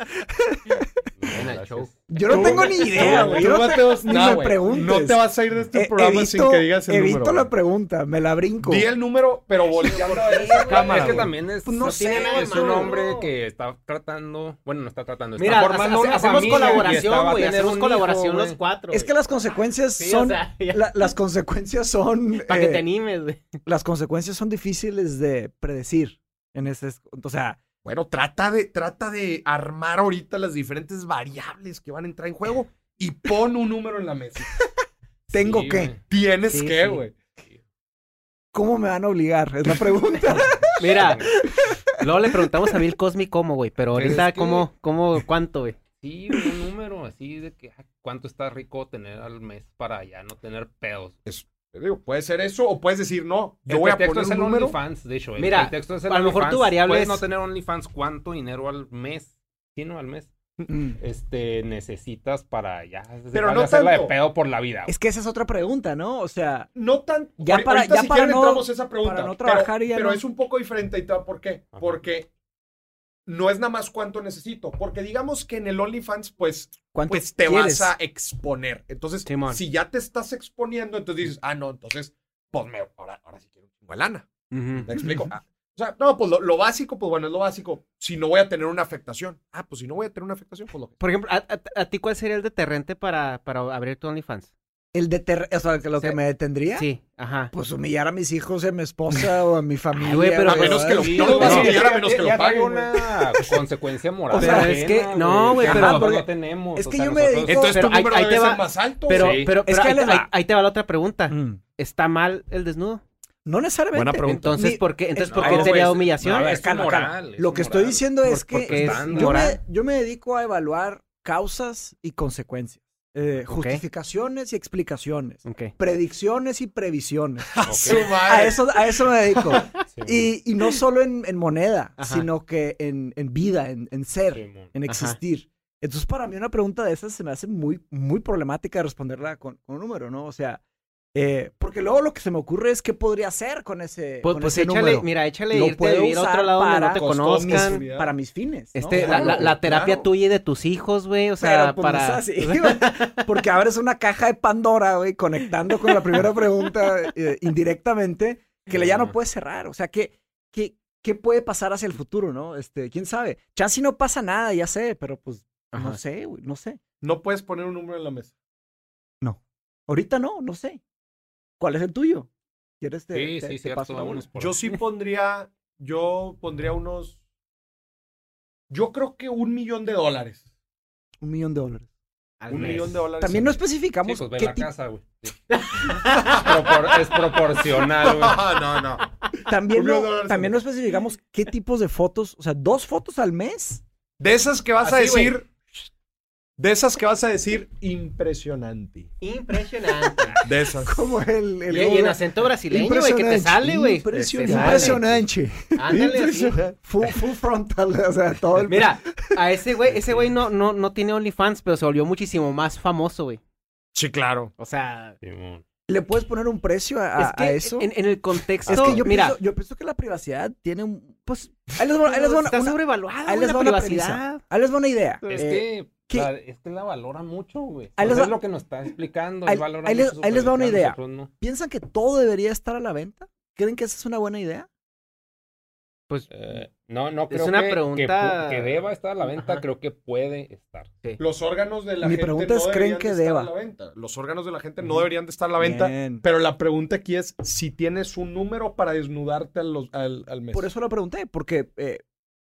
Show. yo no tengo ni idea, güey. Yo no te- ni me güey, preguntes. No te vas a ir de este Eh, programa sin evito- que digas el evito número. la güey. pregunta, me la brinco. Di el número, pero volteando a ver esa cámara. es que también es, Pues no no sé, tiene nada es es un hombre que está tratando, bueno, no está tratando, está Mira, formando hace- una hacemos familia colaboración, güey. tener Hacemos hijo, colaboración los cuatro. Es que las consecuencias Sí, son. o sea, ya- la- las consecuencias son. Para que eh, te animes, güey. Las consecuencias son difíciles de predecir. En ese. O sea, Bueno, trata de, trata de armar ahorita las diferentes variables que van a entrar en juego y pon un número en la mesa. ¿tengo Sí, que? Tienes Sí, que, sí. güey. ¿Cómo me van a obligar? Es la pregunta. Mira, luego le preguntamos a Bill Cosme cómo, güey. Pero ahorita, es que- ¿cómo, cómo, cuánto, güey? Sí, un número así de que ah, cuánto está rico tener al mes para ya no tener pedos. Te digo, puede ser eso o puedes decir, no, yo el voy a poner es un el número. OnlyFans, de hecho. El, Mira, el texto es el a lo mejor tu OnlyFans. variable Puedes es- no tener OnlyFans, ¿cuánto dinero al mes? Sí, no, al mes. Mm. Este, necesitas para ya Pero no de hacerla tanto. de pedo por la vida. Es que esa es otra pregunta, ¿no? O sea, No tan. Ya para- ya si para no- esa pregunta. para no pero- trabajar y ya pero no- es un poco diferente y va por qué. Ajá. Porque no es nada más cuánto necesito. Porque digamos que en el OnlyFans, pues, ¿cuánto pues te quieres? vas a exponer. Entonces, si ya te estás exponiendo, entonces dices, ah, no, entonces, pues me, ahora, ahora sí quiero un chingo de lana. ¿Me explico? Ah, o sea, no, pues lo, lo básico, pues bueno, es lo básico. Si no voy a tener una afectación. Ah, pues si no voy a tener una afectación, pues lo que. Por ejemplo, ¿a, a- a ti cuál sería el deterrente para, para abrir tu OnlyFans? El deter... O sea, que lo Sí. que me detendría. Sí, ajá. Pues humillar a mis hijos, a mi esposa o a mi familia. güey, pero- A menos que lo, no lo vas a no, humillar a ya- menos que ya lo paguen. una consecuencia moral. O sea, ajena, es que- no, güey, pero- nosotros porque- no tenemos. es o que sea, yo me dedico- Entonces Pero tu ahí- número ahí debe te ser va- más alto. Pero, Sí. pero, Es pero que ahí, ahí ahí- ahí te va la otra pregunta. Mm. ¿Está mal el desnudo? No necesariamente. Buena pregunta. Entonces, ¿por qué, entonces, es- ¿por no, qué pues, sería humillación? no, a ver, Es moral, Lo que estoy diciendo es que yo me dedico a evaluar causas y consecuencias. Eh. Justificaciones y explicaciones. Predicciones y previsiones. A eso, a eso me dedico. Sí, Y, y no solo en, en moneda, Ajá. sino que en, en vida, en, en ser, en Ajá. existir. Entonces, para mí una pregunta de esas se me hace muy, muy problemática responderla con, con un número, ¿no? O sea, eh, porque luego lo que se me ocurre es qué podría hacer con ese, Pues, con pues ese échale, número. mira, échale Lo irte puedo vivir a otro lado donde no para te conozcan. mis- para mis fines. ¿no? Este, la, Claro, la- la terapia claro. tuya y de tus hijos, güey. O sea, Pero, pues, no para. es así. Porque abres una caja de Pandora, güey, conectando con la primera pregunta eh, indirectamente, que le ya no puedes cerrar. O sea, ¿qué, qué, ¿qué puede pasar hacia el futuro, no? Este, quién sabe. Chance no pasa nada, ya sé, pero pues, no sé, güey, no sé. No puedes poner un número en la mesa. Ahorita no, no sé. ¿Cuál es el tuyo? ¿Quieres te, Sí, te- sí, te cierto. paso la vámonos bola? por Yo sí pondría, yo pondría unos, yo creo que un millón de dólares. Un millón de dólares. Al Un mes. millón de dólares. También no. Sí, especificamos pues qué la tipo. casa, güey. Sí. Propor- es proporcional, güey. No, no, no. También, no, también no especificamos qué tipos de fotos. O sea, dos fotos al mes. De esas que vas a Así, decir, de esas que vas a decir impresionante. Impresionante. De esas. Como el. el y, y en acento brasileño, güey, que te sale, güey. Impresionante. Impresionante. Ándale. Impresionante. Full, full frontal. O sea, todo el. Mira, a ese güey, ese güey no, no, no tiene OnlyFans, pero se volvió muchísimo más famoso, güey. Sí, claro. O sea, Simón. ¿Le puedes poner un precio a, a- es que a eso? En, en el contexto, es que yo, mira, pienso, yo pienso que la privacidad tiene un. Pues. Ahí les va, ahí les va una, está una- sobrevaluada, ahí les la va una privacidad. premisa. Ahí les va una idea. Es Eh, que, es que la valora mucho, güey. Va- es lo que nos está explicando. Ahí- él valora ahí les- mucho ahí les va una idea. no. ¿Piensan que todo debería estar a la venta? ¿Creen que esa es una buena idea? Pues, Eh, no, no Es creo una que, que pregunta- pu- que deba estar a la venta, Ajá. creo que puede estar. Los órganos de la Mi gente pregunta no es, ¿creen deberían que de estar deba? a la venta. Los órganos de la gente no deberían de estar a la venta. Bien. Pero la pregunta aquí es si tienes un número para desnudarte al, los- al, al mes. Por eso lo pregunté, porque eh,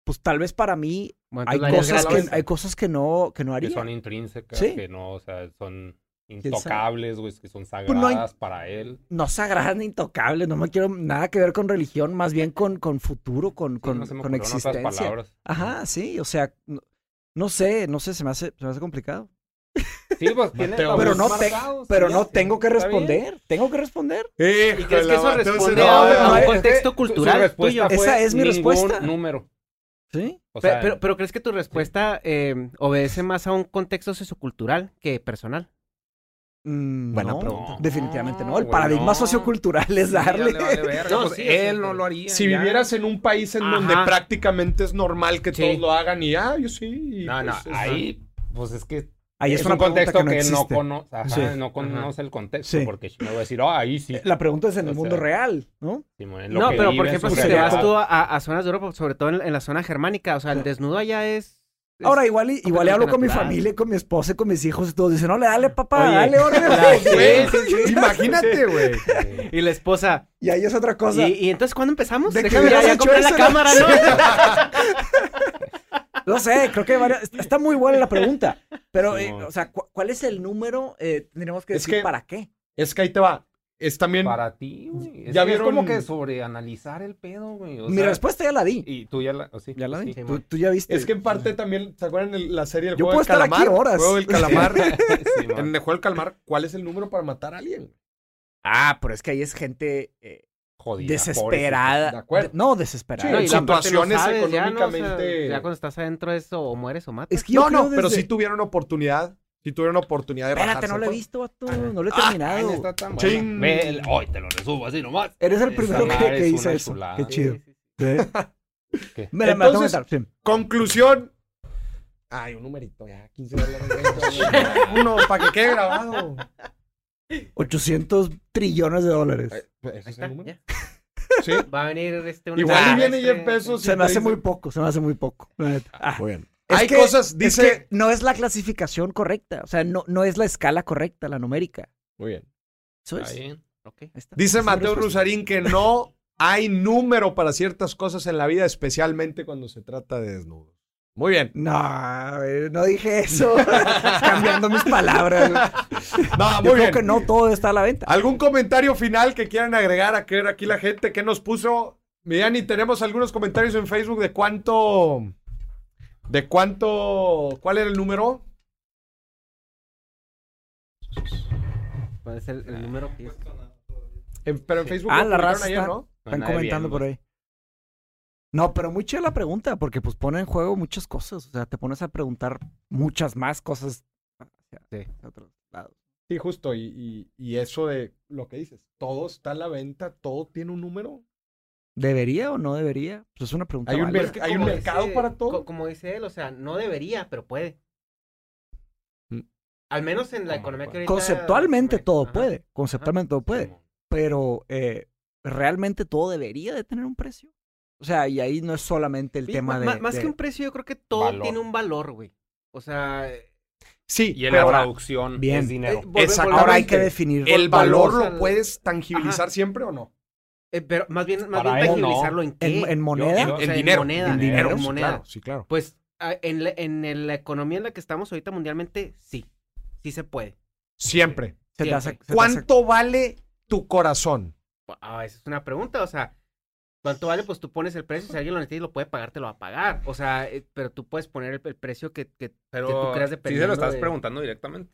pues tal vez para mí bueno, hay cosas, que, hay cosas que no, que no Que haría. son intrínsecas, Sí. que no, o sea, son intocables, güey, que son Pues no hay- sagradas para él. No sagradas ni intocables, no me quiero nada que ver con religión, más bien con, con futuro, con, Sí, con, no con existencia. palabras. Ajá, sí, o sea, no, no sé, no sé, se me hace, se me hace complicado. Sí, pues tiene Pero no, te- marcados, pero sí, no tengo que responder, tengo que responder. Híjole, ¿Y crees que eso responde a, un contexto cultural Esa es mi respuesta. número. ¿Sí? O Pe- sea, pero, pero, ¿crees que tu respuesta eh, obedece más a un contexto sociocultural que personal? Mm, Buena no, pregunta. Definitivamente no. El güey, paradigma no. sociocultural es darle. le vale verga, No, pues, sí, él no lo haría. Si ya. vivieras en un país en donde prácticamente es normal que Sí. todos lo hagan y ah, yo sí. y No, no, pues, es- ahí, pues es que Ahí es, es, un contexto que no que, no ajá, Sí. no conoce el contexto, Sí. porque si me voy a decir, oh, ahí sí. La pregunta es en el mundo real, ¿no? Simón, No, que pero por ejemplo, si te vas tú a, a zonas de Europa, sobre todo en, en la zona germánica, o sea, el desnudo allá es... es- Ahora, igual, y- igual hablo con mi familia, con mi esposa, y con mis hijos y todos dicen, no, le dale, papá, Oye, dale, órale, la- güey". sí, sí, sí. Imagínate, güey. Y la esposa... Y ahí es otra cosa. ¿Y, y entonces cuándo empezamos? Déjame ya, compré la cámara, ¿no? No sé, creo que varias- está- está muy buena la pregunta. Pero, Sí, eh, o sea, cu- ¿cuál es el número? Eh, tendríamos que Es decir que- para qué. Es que ahí te va. Es también. Para ti, güey. Es, Ya que es vieron- como que sobreanalizar el pedo, güey. o Mi sea, respuesta ya la di. Y tú ya la... o sí, Ya la di. sí. tú, tú ya viste. Es que en parte también, ¿se acuerdan de la serie El Yo juego puedo del estar aquí calamar? horas. Juego del calamar. En el juego del calamar, ¿cuál es el número para matar a alguien? Ah, pero es que ahí es gente eh, Jodida, desesperada. de acuerdo. No, Sí, desesperada. No situaciones sabes, ya, ¿no? O sea, económicamente- ya cuando estás adentro de eso, o mueres o matas. Es que yo No, no, pero desde- sí tuvieron oportunidad. Sí tuvieron oportunidad de Espérate, rajarse, no lo he visto, vato. No lo he Ah, terminado. No está tan Ching. el- Hoy te lo resumo así nomás. Eres el Esa primero que, que una eso. chulada. Qué chido. Sí, sí, sí. ¿Sí? ¿Qué? Me me que Entonces- dar, sí. Conclusión. Ay, un numerito ya, 15 dólares. 20 dólares. Uno, para que quede grabado. 800 trillones de dólares. Pues, ¿Ese Ahí es está, el número? Sí. Va a venir este... un Igual y viene Jeff Bezos. Se me hace muy poco, se me hace muy poco. Ah, Muy bien. es Hay que- cosas, es dice. que no es la clasificación correcta. O sea, no, no es la escala correcta, la numérica. Muy bien. Eso Está es. bien. Está. Dice Esa es mi Mateo. Rusarín que no hay número para ciertas cosas en la vida, especialmente cuando se trata de desnudos. Muy bien. No, no dije eso. Cambiando mis palabras. güey. No, Yo muy creo bien. que no todo está a la venta. ¿Algún comentario final que quieran agregar a que aquí la gente que nos puso? Miren, y tenemos algunos comentarios en Facebook de cuánto. ¿De cuánto? ¿Cuál era el número? ¿Cuál es el, el número que es? En- pero en Facebook Ah, lo la raza ayer, está- ¿no? Están comentando por ahí. No, pero muy chida la pregunta, porque pues pone en juego muchas cosas. O sea, te pones a preguntar muchas más cosas hacia, Sí. otros lados. Sí, justo. Y, y- y eso de lo que dices. Todo está a la venta, todo tiene un número. ¿Debería o no debería? Pues es una pregunta. Hay un hay un mercado dice- para todo. co- Como dice él, o sea, no debería, pero puede. Mm. Al menos en la ¿Cómo economía no que ahorita... Conceptualmente todo Ajá. puede. Conceptualmente todo puede. Pero eh, realmente todo debería de tener un precio. O sea, y ahí no es solamente el Sí, tema ma- de. más de- que un precio, yo creo que todo Valor. tiene un valor, güey. O sea, Sí, Y en la traducción Bien. es dinero. Eh, Exactamente. Ahora hay que definir ¿El valor valor. lo puedes tangibilizar siempre o no? Eh, pero más bien, más Para bien tangibilizarlo en qué. en, en moneda. Yo- o sea, en dinero. moneda, en dinero, en sí, moneda. claro, sí, claro. Pues ah, en la, en la economía en la que estamos ahorita mundialmente, sí. Sí se puede. Siempre. Se te hace- siempre. se te hace- ¿Cuánto vale tu corazón? Ah, esa es una pregunta, o sea, ¿cuánto vale? Pues tú pones el precio, si alguien lo necesita y lo puede pagar, te lo va a pagar. O sea, eh, pero tú puedes poner el, el precio que, que, Pero que tú creas sí se dependiendo lo estás de- preguntando directamente.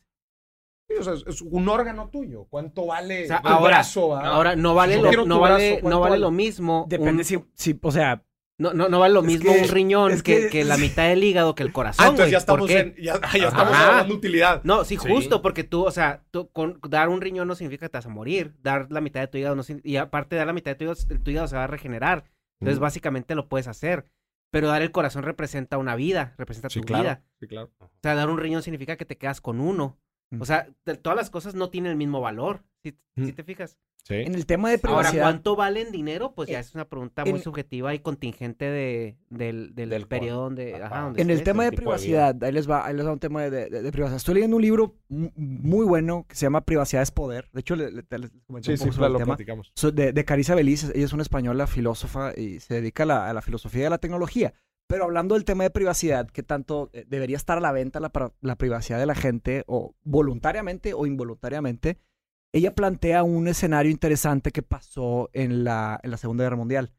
Sí, o sea, es, un órgano tuyo. ¿Cuánto vale O sea, tu ahora- brazo? ah? Ahora, no vale, lo, no vale, no ¿cuánto vale vale? lo mismo. Depende un- si, si, o sea, no, no, no vale lo Es mismo que- un riñón es que, que- que la mitad del hígado que el corazón. Ah, entonces ya ¿Por estamos, qué? en, ya, ya estamos hablando de utilidad. No, sí, Sí. justo, porque tú, o sea, tú con dar un riñón no significa que te vas a morir. Dar la mitad de tu hígado no significa, y aparte de dar la mitad de tu hígado, tu hígado se va a regenerar. Entonces, Mm. básicamente lo puedes hacer. Pero dar el corazón representa una vida, representa Sí, tu claro. vida. Sí, claro. O sea, dar un riñón significa que te quedas con uno. Mm. O sea, te- todas las cosas no tienen el mismo valor. ¿Sí, Mm. sí te fijas? Sí. en el tema de Ahora, privacidad. ¿cuánto vale en dinero? Pues ya En- es una pregunta muy en- subjetiva y contingente de, del, del, Del periodo cual. donde, Ajá. ajá, donde En el tema de tipo de privacidad, ahí les va, ahí les va un tema de, de- de privacidad. Estoy leyendo un libro mu- muy bueno que se llama Privacidad es Poder. De hecho, le- le- te- les comenté Sí, un sí, poco sobre lo el tema. platicamos. So- de, de Carissa Beliz, ella es una española filósofa y se dedica a la, a la filosofía de la tecnología. Pero hablando del tema de privacidad, que tanto eh, debería estar a la venta la, la privacidad de la gente, o voluntariamente o involuntariamente, ella plantea un escenario interesante que pasó en la, en la Segunda Guerra Mundial.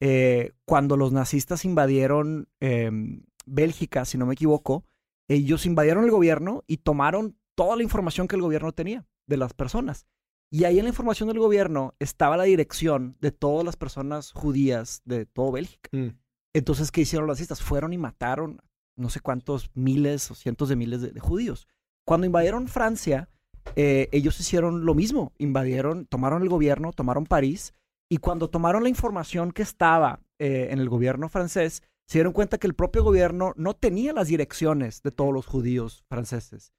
Eh, cuando los nazistas invadieron em, Bélgica, si no me equivoco, ellos invadieron el gobierno y tomaron toda la información que el gobierno tenía de las personas. Y ahí en la información del gobierno estaba la dirección de todas las personas judías de todo Bélgica. Mm. Entonces, ¿qué hicieron los nazistas? Fueron y mataron no sé cuántos miles o cientos de miles de, de judíos. Cuando invadieron Francia, eh, ellos hicieron lo mismo. Invadieron, tomaron el gobierno, tomaron París. Y cuando tomaron la información que estaba eh, en el gobierno francés, se dieron cuenta que el propio gobierno no tenía las direcciones de todos los judíos franceses.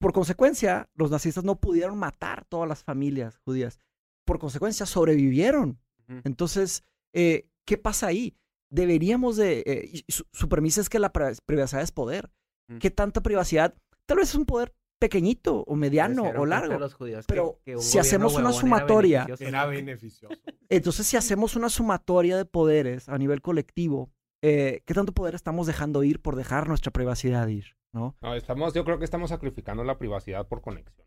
Por consecuencia, los nazistas no pudieron matar todas las familias judías. Por consecuencia, sobrevivieron. Entonces, eh, ¿qué pasa ahí? Deberíamos de... eh, su, su premisa es que la pri- privacidad es poder. Mm. ¿Qué tanta privacidad? Tal vez es un poder pequeñito o mediano o largo. los judíos Pero que- que un si hacemos una sumatoria-. Era beneficioso. Entonces, si hacemos una sumatoria de poderes a nivel colectivo, eh, ¿qué tanto poder estamos dejando ir por dejar nuestra privacidad ir? ¿no? No, estamos, yo creo que estamos sacrificando la privacidad por conexión.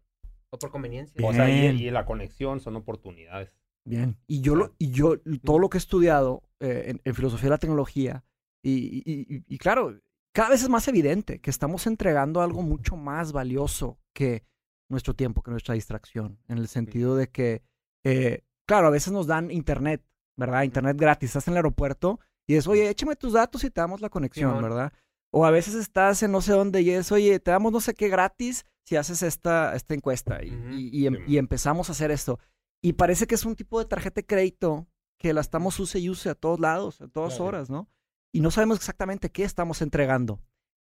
O por conveniencia. Bien. O sea, y, y la conexión son oportunidades. Bien. Y yo, lo, y yo todo lo que he estudiado eh, en, en filosofía de la tecnología, y, y- y- y claro, cada vez es más evidente que estamos entregando algo mucho más valioso que nuestro tiempo, que nuestra distracción, en el sentido de que, eh, claro, a veces nos dan internet, ¿verdad? Internet gratis, estás en el aeropuerto y es, oye, échame tus datos y te damos la conexión. ¿verdad? O a veces estás en no sé dónde y es, oye, te damos no sé qué gratis si haces esta, esta encuesta. Y, y- y em- y empezamos a hacer esto. Y parece que es un tipo de tarjeta de crédito que la estamos use y use a todos lados, a todas horas, ¿no? Y no sabemos exactamente qué estamos entregando.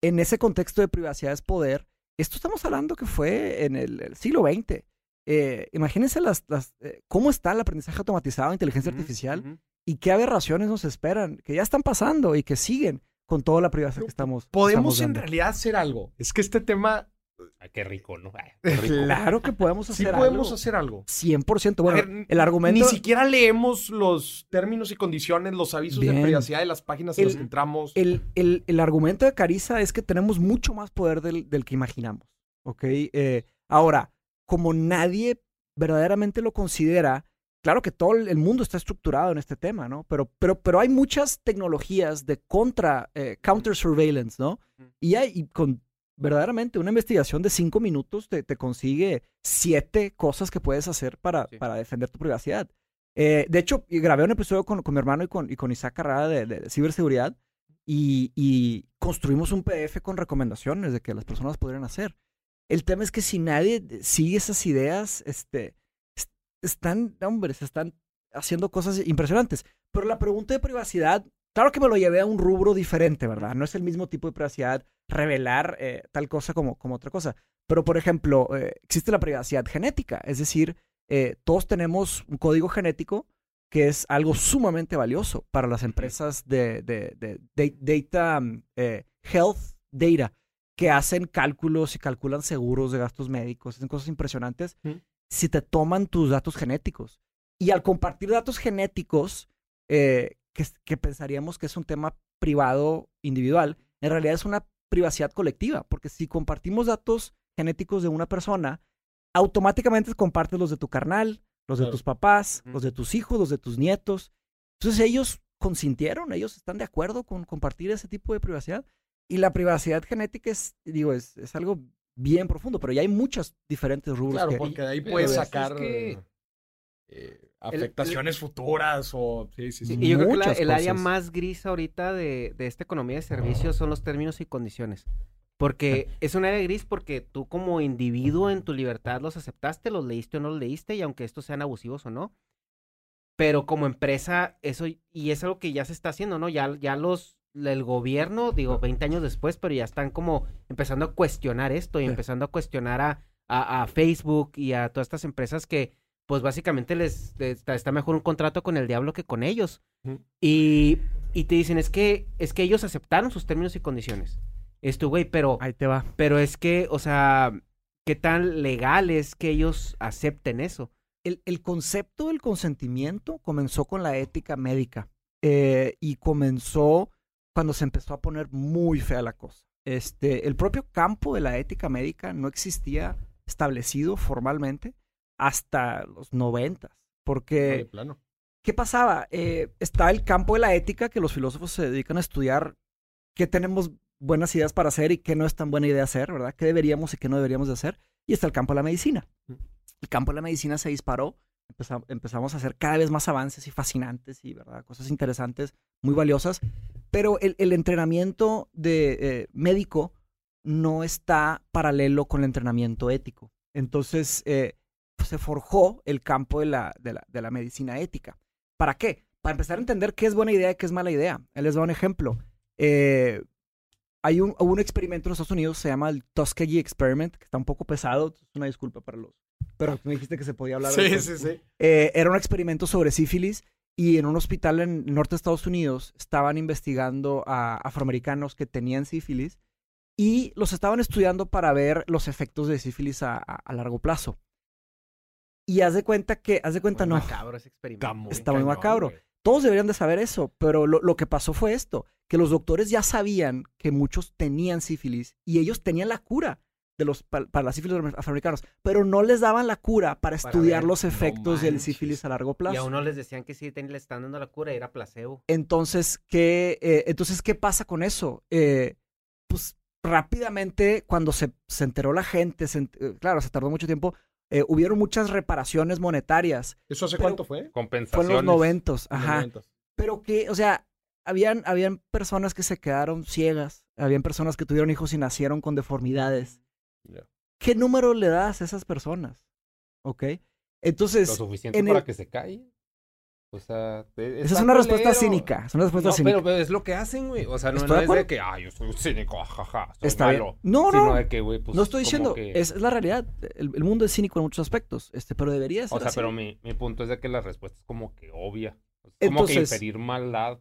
En ese contexto de privacidad es poder, esto estamos hablando que fue en el, el siglo XX. Eh, imagínense las, las, eh, cómo está el aprendizaje automatizado, inteligencia artificial, y qué aberraciones nos esperan, que ya están pasando y que siguen con toda la privacidad que estamos. Podemos estamos en realidad hacer algo. Es que este tema, Ay, qué rico, ¿no? Ay, qué rico. Claro que podemos sí hacer podemos algo. hacer algo. 100%. A Bueno, ver, el argumento... Ni siquiera leemos los términos y condiciones, los avisos Bien. de privacidad de las páginas en las que entramos. el, el- el argumento de Carissa es que tenemos mucho más poder del, del que imaginamos. ¿Ok? Eh, ahora, como nadie verdaderamente lo considera, claro que todo el el mundo está estructurado en este tema, ¿no? Pero, pero, pero hay muchas tecnologías de contra, eh, counter surveillance, ¿no? Y hay, y con verdaderamente una investigación de cinco minutos te, te consigue siete cosas que puedes hacer para, Sí. para defender tu privacidad. Eh, de hecho, grabé un episodio con, con mi hermano y con, y con Isaac Carrada de, de- de ciberseguridad y, y construimos un PDF con recomendaciones de que las personas podrían hacer. El tema es que si nadie sigue esas ideas, este, es- están, hombre, se están haciendo cosas impresionantes. Pero la pregunta de privacidad, claro que me lo llevé a un rubro diferente, ¿verdad? No es el mismo tipo de privacidad revelar eh, tal cosa como, como otra cosa. Pero, por ejemplo, eh, existe la privacidad genética, es decir, eh, todos tenemos un código genético que es algo sumamente valioso para las empresas de, de- de- de- data, eh, health data. que hacen cálculos y calculan seguros de gastos médicos, hacen cosas impresionantes, si te toman tus datos genéticos. Y al compartir datos genéticos, eh, que, que pensaríamos que es un tema privado individual, en realidad es una privacidad colectiva, porque si compartimos datos genéticos de una persona, automáticamente compartes los de tu carnal, los de Claro. tus papás, los de tus hijos, los de tus nietos. Entonces ellos consintieron, ellos están de acuerdo con compartir ese tipo de privacidad. Y la privacidad genética es, digo, es, es algo bien profundo, pero ya hay muchos diferentes rubros. Claro, que- porque de ahí puedes es- es sacar que- eh, afectaciones futuras o... Sí, sí, sí. Y yo creo que la- el área más gris ahorita de, de esta economía de servicios son los términos y condiciones. Porque es un área gris porque tú como individuo en tu libertad los aceptaste, los leíste o no los leíste, y aunque estos sean abusivos o no. Pero como empresa, eso, y es algo que ya se está haciendo, ¿no? Ya, ya los, el gobierno, digo, 20 años después, pero ya están como empezando a cuestionar esto y Sí. empezando a cuestionar a, a, a Facebook y a todas estas empresas que, pues básicamente les está, está mejor un contrato con el diablo que con ellos. Y, y te dicen, es que, es que ellos aceptaron sus términos y condiciones. Esto, güey, pero, Ahí te va. pero es que, o sea, ¿qué tan legal es que ellos acepten eso? El, el concepto del consentimiento comenzó con la ética médica eh, y comenzó cuando se empezó a poner muy fea la cosa. Este, el propio campo de la ética médica no existía establecido formalmente hasta los noventas, porque de plano. ¿Qué pasaba? Eh, está el campo de la ética que los filósofos se dedican a estudiar qué tenemos buenas ideas para hacer y qué no es tan buena idea hacer, ¿verdad? ¿Qué deberíamos y qué no deberíamos de hacer? Y está el campo de la medicina. Mm. El campo de la medicina se disparó, empeza- empezamos a hacer cada vez más avances y fascinantes y, ¿verdad? Cosas interesantes, muy valiosas, pero el, el entrenamiento de eh, médico no está paralelo con el entrenamiento ético. Entonces, eh, se forjó el campo de la, de la, de la medicina ética. ¿Para qué? Para empezar a entender qué es buena idea y qué es mala idea. Él les da un ejemplo. Eh, hay un, un experimento en Estados Unidos, se llama el Tuskegee Experiment, que está un poco pesado, es una disculpa para los... Pero me dijiste que se podía hablar. Sí, después. sí, sí. Eh, era un experimento sobre sífilis y en un hospital en el norte de Estados Unidos estaban investigando a afroamericanos que tenían sífilis y los estaban estudiando para ver los efectos de sífilis a, a- a largo plazo. Y haz de cuenta que, haz de cuenta, Muy no, macabro ese experimento. muy Está muy cañón, macabro. güey. todos deberían de saber eso, pero lo, lo que pasó fue esto, que los doctores ya sabían que muchos tenían sífilis y ellos tenían la cura de los, pa- para, la sífilis de los afroamericanos, pero no les daban la cura para Para estudiar ver, los no efectos del sífilis a largo plazo. Y a uno les decían que sí ten- le están dando la cura y era placebo. Entonces, ¿qué, eh, entonces, ¿qué pasa con eso? Eh, pues rápidamente, cuando se, se enteró la gente, se eh, claro, se tardó mucho tiempo, eh, hubieron muchas reparaciones monetarias. ¿Eso hace Pero- cuánto fue? Fue en Compensaciones. los noventos, los ajá. Pero que, o sea, habían, habían personas que se quedaron ciegas, habían personas que tuvieron hijos y nacieron con deformidades. ¿Qué número le das a esas personas? ¿Ok? Entonces, Lo suficiente en para el- que se calle. O sea, e- esa es una respuesta cínica. Es una respuesta No, cínica. pero, pero es lo que hacen, güey. O sea, no, no es de que, ah, yo soy un cínico, jajaja, soy Está bien. malo. No, Sino no. de que, güey, pues, no estoy diciendo, que- es, es la realidad. El, el mundo es cínico en muchos aspectos, este, pero debería ser O sea, así. pero mi, mi punto es de que la respuesta es como que obvia. Es como que Entonces- inferir maldad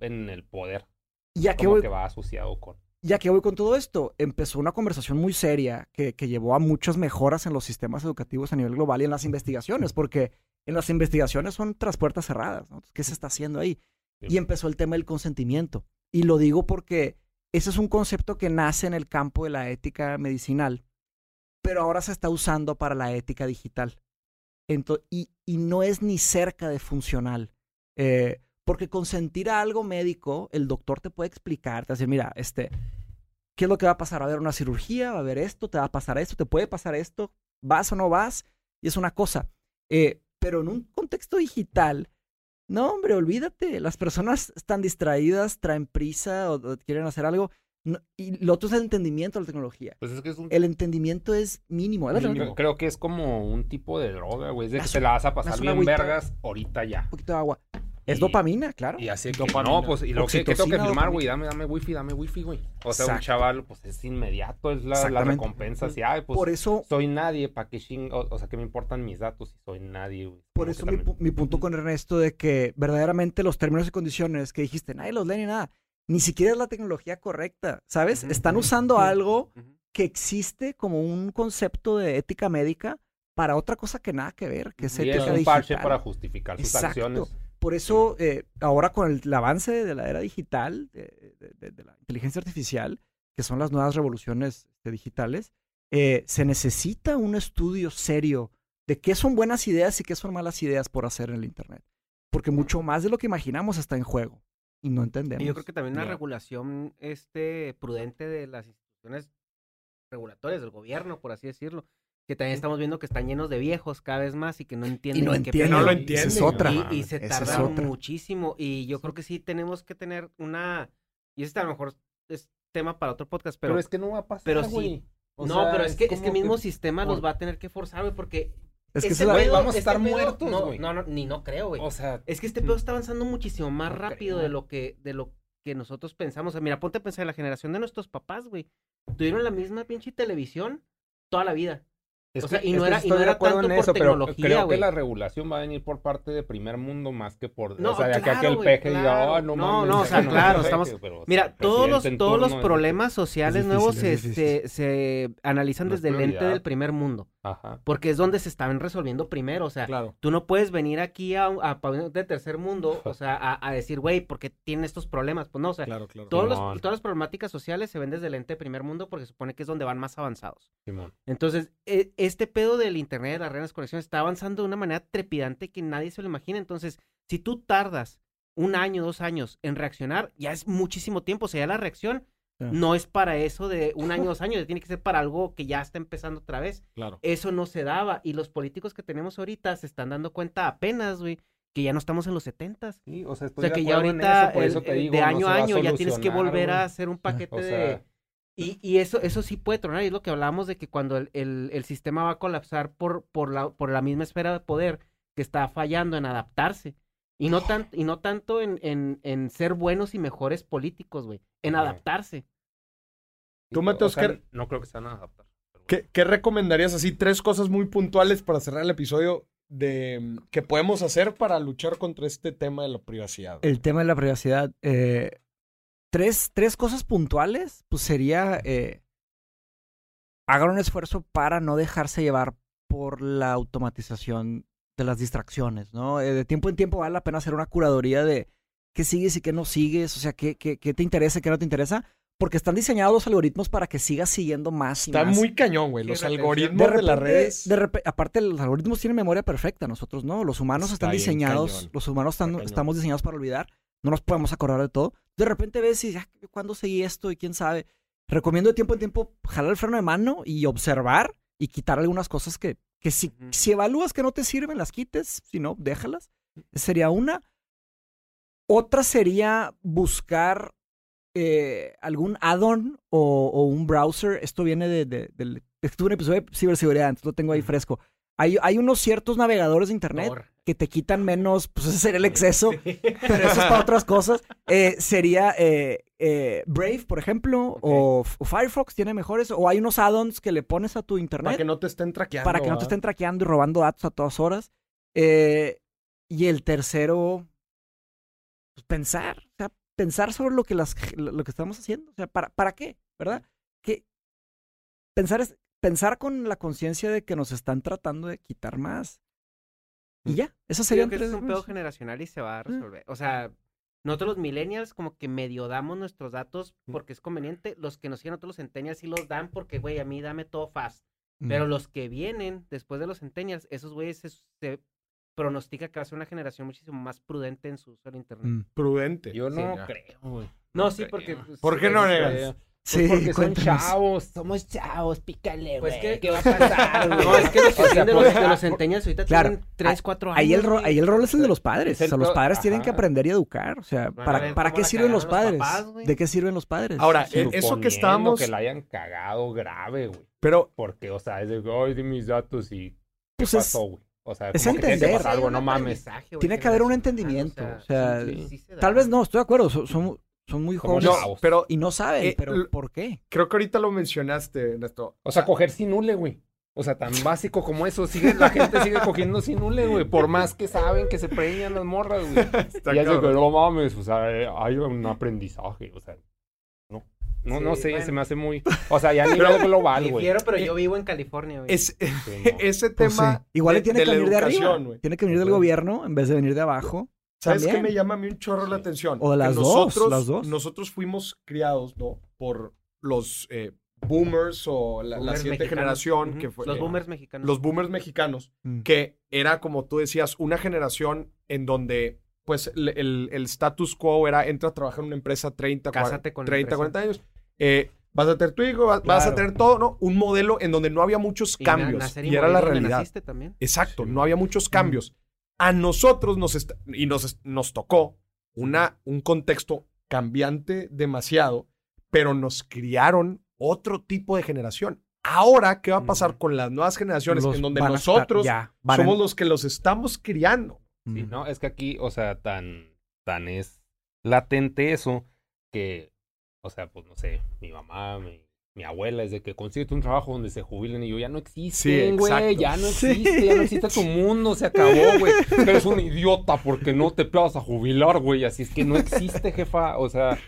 en el poder. ya que voy, que va asociado con... ya que voy con todo esto, empezó una conversación muy seria que, que llevó a muchas mejoras en los sistemas educativos a nivel global y en las investigaciones, porque en las investigaciones son tras puertas cerradas. ¿no? ¿Qué se está haciendo ahí? Y empezó el tema del consentimiento. Y lo digo porque ese es un concepto que nace en el campo de la ética medicinal, pero ahora se está usando para la ética digital. Y no es ni cerca de funcional. Eh, porque consentir a algo médico, el doctor te puede explicar, te va a decir, mira, este, ¿qué es lo que va a pasar? Va a haber una cirugía, va a haber esto, te va a pasar esto, te puede pasar esto, vas o no vas, y es una cosa. Eh, pero en un contexto digital, no, hombre, olvídate. Las personas están distraídas, traen prisa o, o quieren hacer algo. no- y lo otro es el entendimiento de la tecnología. Pues es que es un... El entendimiento es mínimo. ¿verdad? Mínimo. Creo, que es como un tipo de droga, güey. Es de que te la vas a pasar bien agüita. vergas ahorita ya. Un poquito de agua. Es Y- dopamina, claro. Y así que, Dopamina. no, pues, y lo que, que tengo que filmar, güey, dame, dame wifi, dame wifi, güey. O sea, un chaval, pues, es inmediato, es la, la recompensa, así, ay, pues, por eso, soy nadie, ¿para qué ching... O, o sea, que me importan mis datos si soy nadie, güey. por eso que mi, también- mi punto con Ernesto de que verdaderamente los términos y condiciones que dijiste, nadie los lee ni nada. ni siquiera es la tecnología correcta, ¿sabes? Están usando algo que existe como un concepto de ética médica para otra cosa que nada que ver, que es Y es un parche para justificar sus Exacto. acciones. Por eso, eh, ahora con el, el avance de la era digital, de, de- de- de la inteligencia artificial, que son las nuevas revoluciones este, digitales, eh, se necesita un estudio serio de qué son buenas ideas y qué son malas ideas por hacer en el Internet. Porque mucho más de lo que imaginamos está en juego y no entendemos. Y yo creo que también una regulación este, prudente de las instituciones regulatorias del gobierno, por así decirlo. Que también estamos viendo que están llenos de viejos cada vez más y que no entienden. y no qué entienden. pedo. no lo Esa es entienden, otra. Y, se tardan otra. muchísimo. Y yo creo que sí tenemos que tener una. Y este a lo mejor es tema para otro podcast, Pero, pero. es que no va a pasar, pero sí. O no, sea, pero es que, es que mismo sistema los va a tener que forzar, güey, porque. Es que este Güey, vamos a este estar muertos, no, güey. no, no, ni no creo, güey. O sea, Es que este pedo está avanzando muchísimo más No rápido creo. de lo que de lo que nosotros pensamos. O sea, mira, ponte a pensar en la generación de nuestros papás, güey. Tuvieron la misma pinche televisión toda la vida. Es O sea, que- y no era- y no era tanto en por eso, pero tecnología, Creo güey. que la regulación va a venir por parte de primer mundo más que por. No, o sea, de acá que claro, el peje claro. diga, oh, no No, mames, no, o sea, claro, es estamos- peje", pero, o sea, Mira, todos los, todos los problemas sociales es nuevos difícil, es este, difícil. se analizan desde el ente prioridad. del primer mundo. Ajá. Porque es donde se estaban resolviendo primero. O sea, Claro. tú no puedes venir aquí a, un- a país de tercer mundo, o sea, a, a decir, güey, ¿por qué tiene estos problemas? Pues no, o sea, Claro, claro. todos los- todas las problemáticas sociales se ven desde el ente de primer mundo porque se supone que es donde van más avanzados. Simón. Entonces, e- este pedo del internet, de las redes de conexión, está avanzando de una manera trepidante que nadie se lo imagina. Entonces, si tú tardas un año, dos años en reaccionar, ya es muchísimo tiempo. O sea, ya la reacción Ya. no es para eso de un año, dos años, tiene que ser para algo que ya está empezando otra vez. Claro. Eso no se daba. Y los políticos que tenemos ahorita se están dando cuenta apenas, güey, que ya no estamos en los setentas. Sí, o sea, O que ya ahorita, eso, el- digo, de año a año, ya tienes que volver a hacer un paquete O de... Y, y eso, eso sí puede tronar, y es lo que hablábamos de que cuando el, el- el sistema va a colapsar por, por, la, por la misma esfera de poder que está fallando en adaptarse. Y no, tan, y no tanto en, en, en ser buenos y mejores políticos, güey. En adaptarse. Tú, o Mateo, sea, Oscar- no creo que se van a adaptar. pero. ¿Qué, qué recomendarías así? Tres cosas muy puntuales para cerrar el episodio de mm, que podemos hacer para luchar contra este tema de la privacidad. el tema de la privacidad. eh, tres, tres cosas puntuales, pues sería eh, hagan un esfuerzo para no dejarse llevar por la automatización de las distracciones, ¿no? Eh, de tiempo en tiempo vale la pena hacer una curaduría de qué sigues y qué no sigues, o sea, qué, qué, qué te interesa y qué no te interesa, porque están diseñados los algoritmos para que sigas siguiendo más y Está más. muy cañón, güey. Los algoritmos de, las repente- redes. de repe- aparte, los algoritmos tienen memoria perfecta, nosotros no. Los humanos Está están diseñados, cañón. los humanos están- Está estamos diseñados para olvidar. No nos podemos acordar de todo. De repente ves y ya, ¿cuándo seguí esto? Y quién sabe. Recomiendo de tiempo en tiempo jalar el freno de mano y observar y quitar algunas cosas que, que si, si evalúas que no te sirven, las quites. Si no, déjalas. Esa sería una. Otra sería buscar eh, algún add-on o, o un browser. Esto viene de, de- del... Estuve en un episodio de ciberseguridad, entonces lo tengo ahí fresco. Hay, hay unos ciertos navegadores de internet que te quitan menos, pues ese sería el exceso, pero eso es para otras cosas. Eh, sería eh, eh, Brave, por ejemplo, o, o Firefox tiene mejores, o hay unos add-ons que le pones a tu para internet que no te estén traqueando. para que no te estén traqueando y robando datos a todas horas. Y el tercero, pues pensar, o sea, pensar sobre lo que, las, lo que estamos haciendo. O sea, ¿para, ¿para qué? ¿Verdad? Que pensar, es, pensar con la conciencia de que nos están tratando de quitar más. Y ya, eso sería creo que es un pedo generacional y se va a resolver. O sea, nosotros los millennials como que medio damos nuestros datos porque es conveniente. Los que nos siguen nosotros los centennials sí los dan porque, güey, a mí dame todo fast. Mm. Pero los que vienen después de los centennials, esos güeyes se, se pronostica que va a ser una generación muchísimo más prudente en su uso del internet. Mm. Prudente. Yo no creo, güey. No, sí, creo. porque... pues, ¿Por qué no negas? Eh, Sí, Pues porque son chavos, somos chavos, pícale, Pues güey. que- ¿Qué va a pasar? No, es que los que O sea, siguen de pues, los, de los centennials ahorita Claro, tienen 3, 4 años. Ahí el, ro- ahí el rol es el de los padres. O sea, los padres tienen que aprender y educar. O sea, ¿para, ver para cómo qué sirven los padres? los papás, güey. ¿De qué sirven los padres? Ahora, Sí. eh, eso que estábamos. que la hayan cagado grave, güey. Pero Porque, o sea, es de, ay, de mis datos y... ¿Qué Pues es- pasó, güey? O sea, es que entender. algo, no mames. güey, Tiene que haber un entendimiento, o sea, sí, sí, sí se Tal vez no, estoy de acuerdo. Son, son, muy jóvenes no, pero y no saben, Eh, pero ¿por qué? creo que ahorita lo mencionaste, Ernesto. O sea, coger sin hule, güey. O sea, tan básico como eso. Sigue, la gente sigue cogiendo sin hule, güey. Por más que saben que se preñan las morras, güey. Está y hace que no mames, o sea, eh, hay un aprendizaje, o sea. No, no, Sí, no sé, bueno. se me hace muy. O sea, ya a nivel global, güey. Difiero, pero yo vivo en California, güey. Es- Sí, no. ese Pues tema. sí. Igual de- le tiene de que venir de arriba. güey. Tiene que venir del Pues, gobierno en vez de venir de abajo. ¿Sabes qué me llama a mí un chorro la atención? O las dos, nosotros, las dos. Nosotros fuimos criados, ¿no? Por los eh, boomers o la, la Boomers siguiente mexicanos. generación, Ujú. que fue Los eh, boomers mexicanos. los boomers mexicanos, Mm. que era, como tú decías, una generación en donde, pues, el, el- el status quo era, entra a trabajar en una empresa 30, Cásate 40, con la 30 empresa. 40 años, eh, vas a tener tu hijo, vas, vas a tener todo, ¿no? Un modelo en donde no había muchos Y na- cambios. Y, era la realidad. naciste también. Exacto, Sí. no había muchos cambios. A nosotros nos est- y nos, nos tocó una, un contexto cambiante demasiado, pero nos criaron otro tipo de generación. Ahora, ¿qué va a pasar Mm. con las nuevas generaciones Los en donde estar- nosotros ya, somos los que los estamos criando? Sí, Mm. no, es que aquí, o sea, tan, tan es latente eso que, o sea, pues no sé, mi mamá, mi, mi abuela es de que consíguete un trabajo donde se jubilen y yo ya no existen, güey, ya no Sí. existe, ya no existe tu mundo, se acabó, güey. Eres un idiota porque no te vas a jubilar, güey, así es que no existe, jefa, o sea,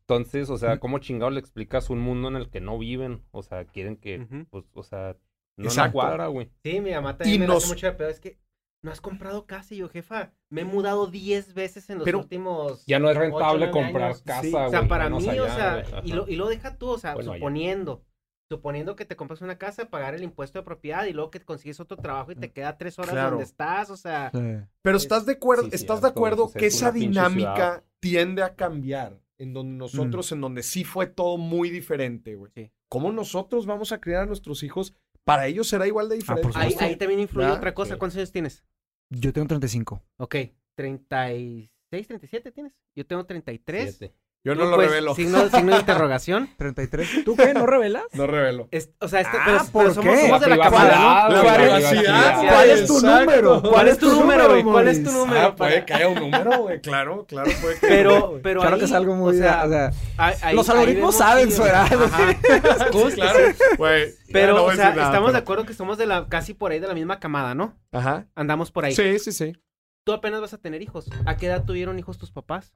entonces, o sea, ¿cómo chingado le explicas un mundo en el que no viven? O sea, quieren que, pues, o sea, no, cuadra, güey. Sí, mi mamá también Y me lo nos- hace mucho de pedo. Es que no has comprado casa. Y yo, jefa, me he mudado 10 veces en los Pero últimos. Ya no es rentable comprar años. casa, Sí, güey. O sea, para mí, allá, o sea, y lo, y lo deja tú, o sea, Bueno, allá. suponiendo. Suponiendo que te compras una casa, pagar el impuesto de propiedad y luego que consigues otro trabajo y te queda tres horas Claro. donde estás, o sea. Sí. Pero Es- estás de acuerdo, sí, estás de acuerdo que es esa dinámica ciudad. tiende a cambiar, en donde nosotros, en donde sí fue todo muy diferente, güey. Sí. ¿Cómo nosotros vamos a criar a nuestros hijos? Para ellos será igual de diferente. por Ahí, también influye ¿Verdad? otra cosa. Sí. ¿Cuántos años tienes? Yo tengo 35. Ok, 36, 37 tienes. Yo tengo 33. Siete. Yo no lo pues, revelo. Signo, signo de interrogación. 33. ¿Tú qué? ¿No revelas? No revelo. Es- o sea, este, Ah, pero, ¿por pero somos, qué? somos de la La camada, ¿no? La privacidad, güey. ¿Cuál es tu exacto. número? ¿Cuál es tu número, güey? ¿Cuál es tu número? Ah, puede que haya un número, güey. Claro, claro, puede que Pero, pero Claro ahí, que es algo muy... o sea, o sea, ahí- ahí- los algoritmos saben su edad. claro, güey. Pero, no o sea, estamos de acuerdo que somos de la, casi por ahí de la misma camada, ¿no? Ajá. Andamos por ahí. Sí, sí, sí. Tú apenas vas a tener hijos. ¿A qué edad tuvieron hijos tus papás?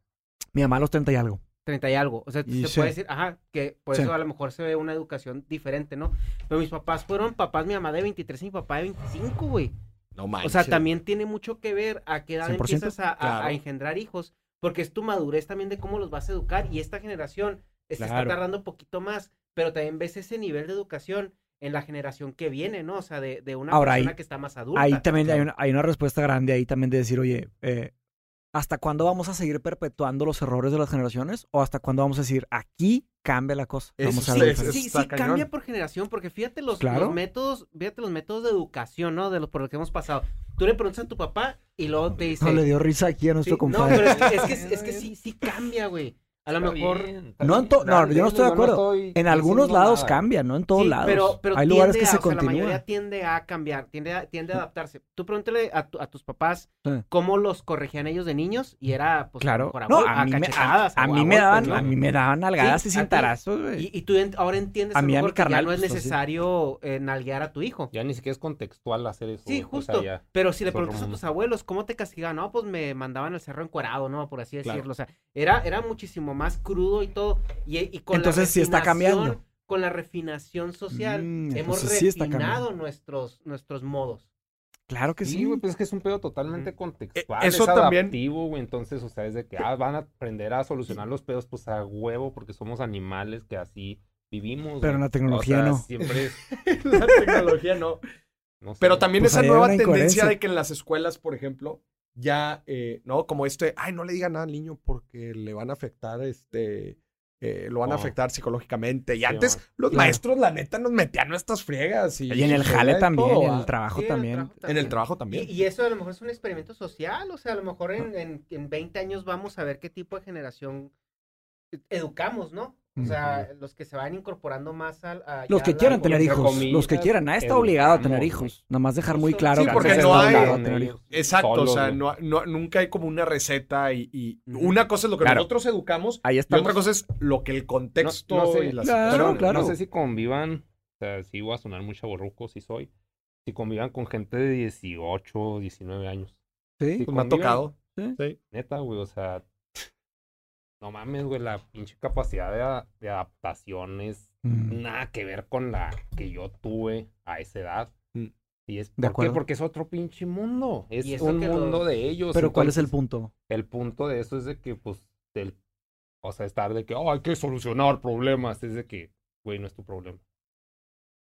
mi mamá a los 30 y algo. 30 y algo. O sea, Y se sí. puede decir, ajá, que por Sí. eso a lo mejor se ve una educación diferente, ¿no? Pero mis papás fueron papás, mi mamá de 23 y mi papá de 25, güey. No O manches. sea, también tiene mucho que ver a qué edad 100%, empiezas a, a- claro. a engendrar hijos, porque es tu madurez también de cómo los vas a educar y esta generación se está Claro. tardando un poquito más, pero también ves ese nivel de educación en la generación que viene, ¿no? O sea, de, de una Ahora, persona ahí- que está más adulta. Ahí también hay, una, hay una respuesta grande ahí también de decir, oye, eh, ¿hasta cuándo vamos a seguir perpetuando los errores de las generaciones? ¿O hasta cuándo vamos a decir, aquí cambia la cosa? Eso Vamos a sí, ver eso diferente"? Sí, sí cañón. cambia por generación, porque fíjate los, Claro. los métodos, fíjate los métodos de educación, ¿no? De los por los que hemos pasado. Tú le preguntas a tu papá y luego te dice. No le dio risa aquí a Sí, nuestro no, compadre. pero es que, es que, es que sí, sí cambia, güey. A lo Está mejor. bien, No en to- no, yo no estoy de acuerdo. estoy En algunos lados nada. cambia, ¿no? En todos Sí, lados. Pero, pero hay lugares que tiende a- se o sea, La mayoría tiende a cambiar, tiende a, tiende a adaptarse. Tú pregúntale a, tu- a tus papás Sí. cómo los corregían ellos de niños y era, pues, Claro. por No, gol- a mí, me, a, mí me daban, ¿no? a mí me daban nalgadas Sí, y cintarazos, güey. Y, y tú en- ahora entiendes A mí, lo a mi mejor que ya carnal, no es pues, necesario eh, nalguear a tu hijo. Ya ni siquiera es contextual hacer eso. Sí, justo. Pero si le preguntas a tus abuelos, ¿cómo te castigaban? No, pues me mandaban al cerro encuerado, ¿no? Por así decirlo. O sea, era, era muchísimo más crudo y todo. Y, y con la Entonces, sí está cambiando. Con la refinación social, Mm, hemos entonces sí está refinado cambiando. nuestros, nuestros modos. Claro que Sí, sí. güey, pues es que es un pedo totalmente contextual. Eh, eso es también- adaptivo, güey. Entonces, o sea, es de que ah, van a aprender a solucionar los pedos, pues a huevo, porque somos animales que así vivimos. Pero güey. la tecnología O sea, no. Siempre es. la tecnología no. no sé. Pero también Pues esa nueva tendencia de que en las escuelas, por ejemplo, ya, eh, ¿no? Como este, ay, no le diga nada al niño porque le van a afectar, este, eh, lo van a Oh. afectar psicológicamente. Y Sí, antes man. los Claro. maestros, la neta, nos metían nuestras friegas. Y, Y en el y jale también, todo, en el trabajo Sí, en el también. trabajo En el trabajo también. Y, y eso a lo mejor es un experimento social, o sea, a lo mejor en, en, en 20 años vamos a ver qué tipo de generación educamos, ¿no? O sea, los que se van incorporando más al... a- Los que quieran tener hijos, los que quieran. Nadie está obligado a tener hijos. Nada más dejar muy claro Sí, que porque no está hay- obligado a tener hijos. Exacto, o sea, no, no- nunca hay como una receta y, y una cosa es lo que Claro. nosotros educamos Ahí y otra cosa es lo que el contexto No- no sé, y las Claro, claro. No sé si convivan sea, sí voy a sonar muy chaborruco, sí soy. Si convivan con gente de 18, 19 años. Sí. Sí, Pues me ha tocado. Sí. Neta, güey, o sea, no mames, güey, la pinche capacidad de, de adaptación es Mm. nada que ver con la que yo tuve a esa edad. Mm. Y es, De ¿Por qué? acuerdo. Porque es otro pinche mundo. Es un mundo de ellos. Pero ¿cuál es el punto? El punto de eso es de que, pues, el, o sea, estar de que, oh, hay que solucionar problemas. Es de que, güey, no es tu problema.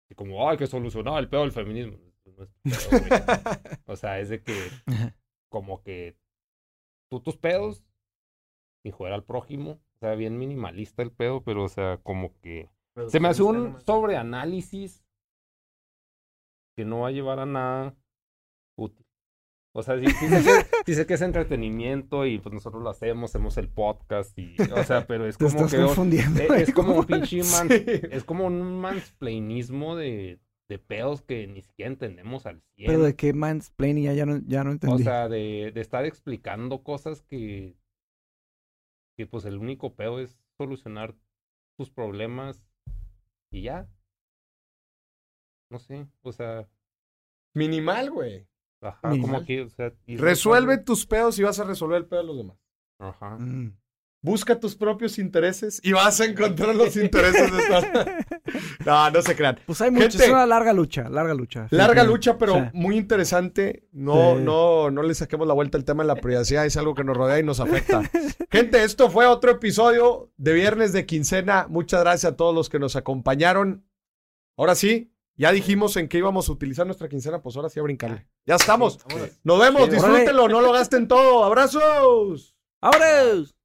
Y como, "Oh, hay que solucionar el pedo del feminismo. No es tu pedo, güey. o sea, es de que, como que tú tus pedos, sin joder al prójimo. O sea, bien minimalista el pedo, pero, o sea, como que se me hace un sobreanálisis que no va a llevar a nada útil. O sea, sí, sí sé, que, sí sé que es entretenimiento y pues nosotros lo hacemos, hacemos el podcast y, o sea, pero es Te como estás que... confundiendo. Es, es como un pinche man- es como un mansplainismo de, de pedos que ni siquiera entendemos al 100. Pero de qué mansplaining ya, ya no, ya no O entendí. sea, de, de estar explicando cosas que, que pues el único pedo es solucionar tus problemas y ya. No sé, o sea, Minimal, güey. ajá, Minimal. como que, o sea, y Resuelve tus pedos y vas a resolver el pedo de los demás. Ajá. Mm. Busca tus propios intereses y vas a encontrar los intereses de todos. No, no se crean. Pues hay mucho, Gente. es una larga lucha, larga lucha. Larga Sí, lucha, pero o sea, muy interesante. No, Sí. no, no le saquemos la vuelta al tema de la privacidad, es algo que nos rodea y nos afecta. Gente, esto fue otro episodio de Viernes de Quincena. Muchas gracias a todos los que nos acompañaron. Ahora sí, ya dijimos en qué íbamos a utilizar nuestra quincena, pues ahora sí a brincarle. Ya estamos. Nos vemos, Órale. disfrútenlo, no lo gasten todo. ¡Abrazos! ¡Vámonos!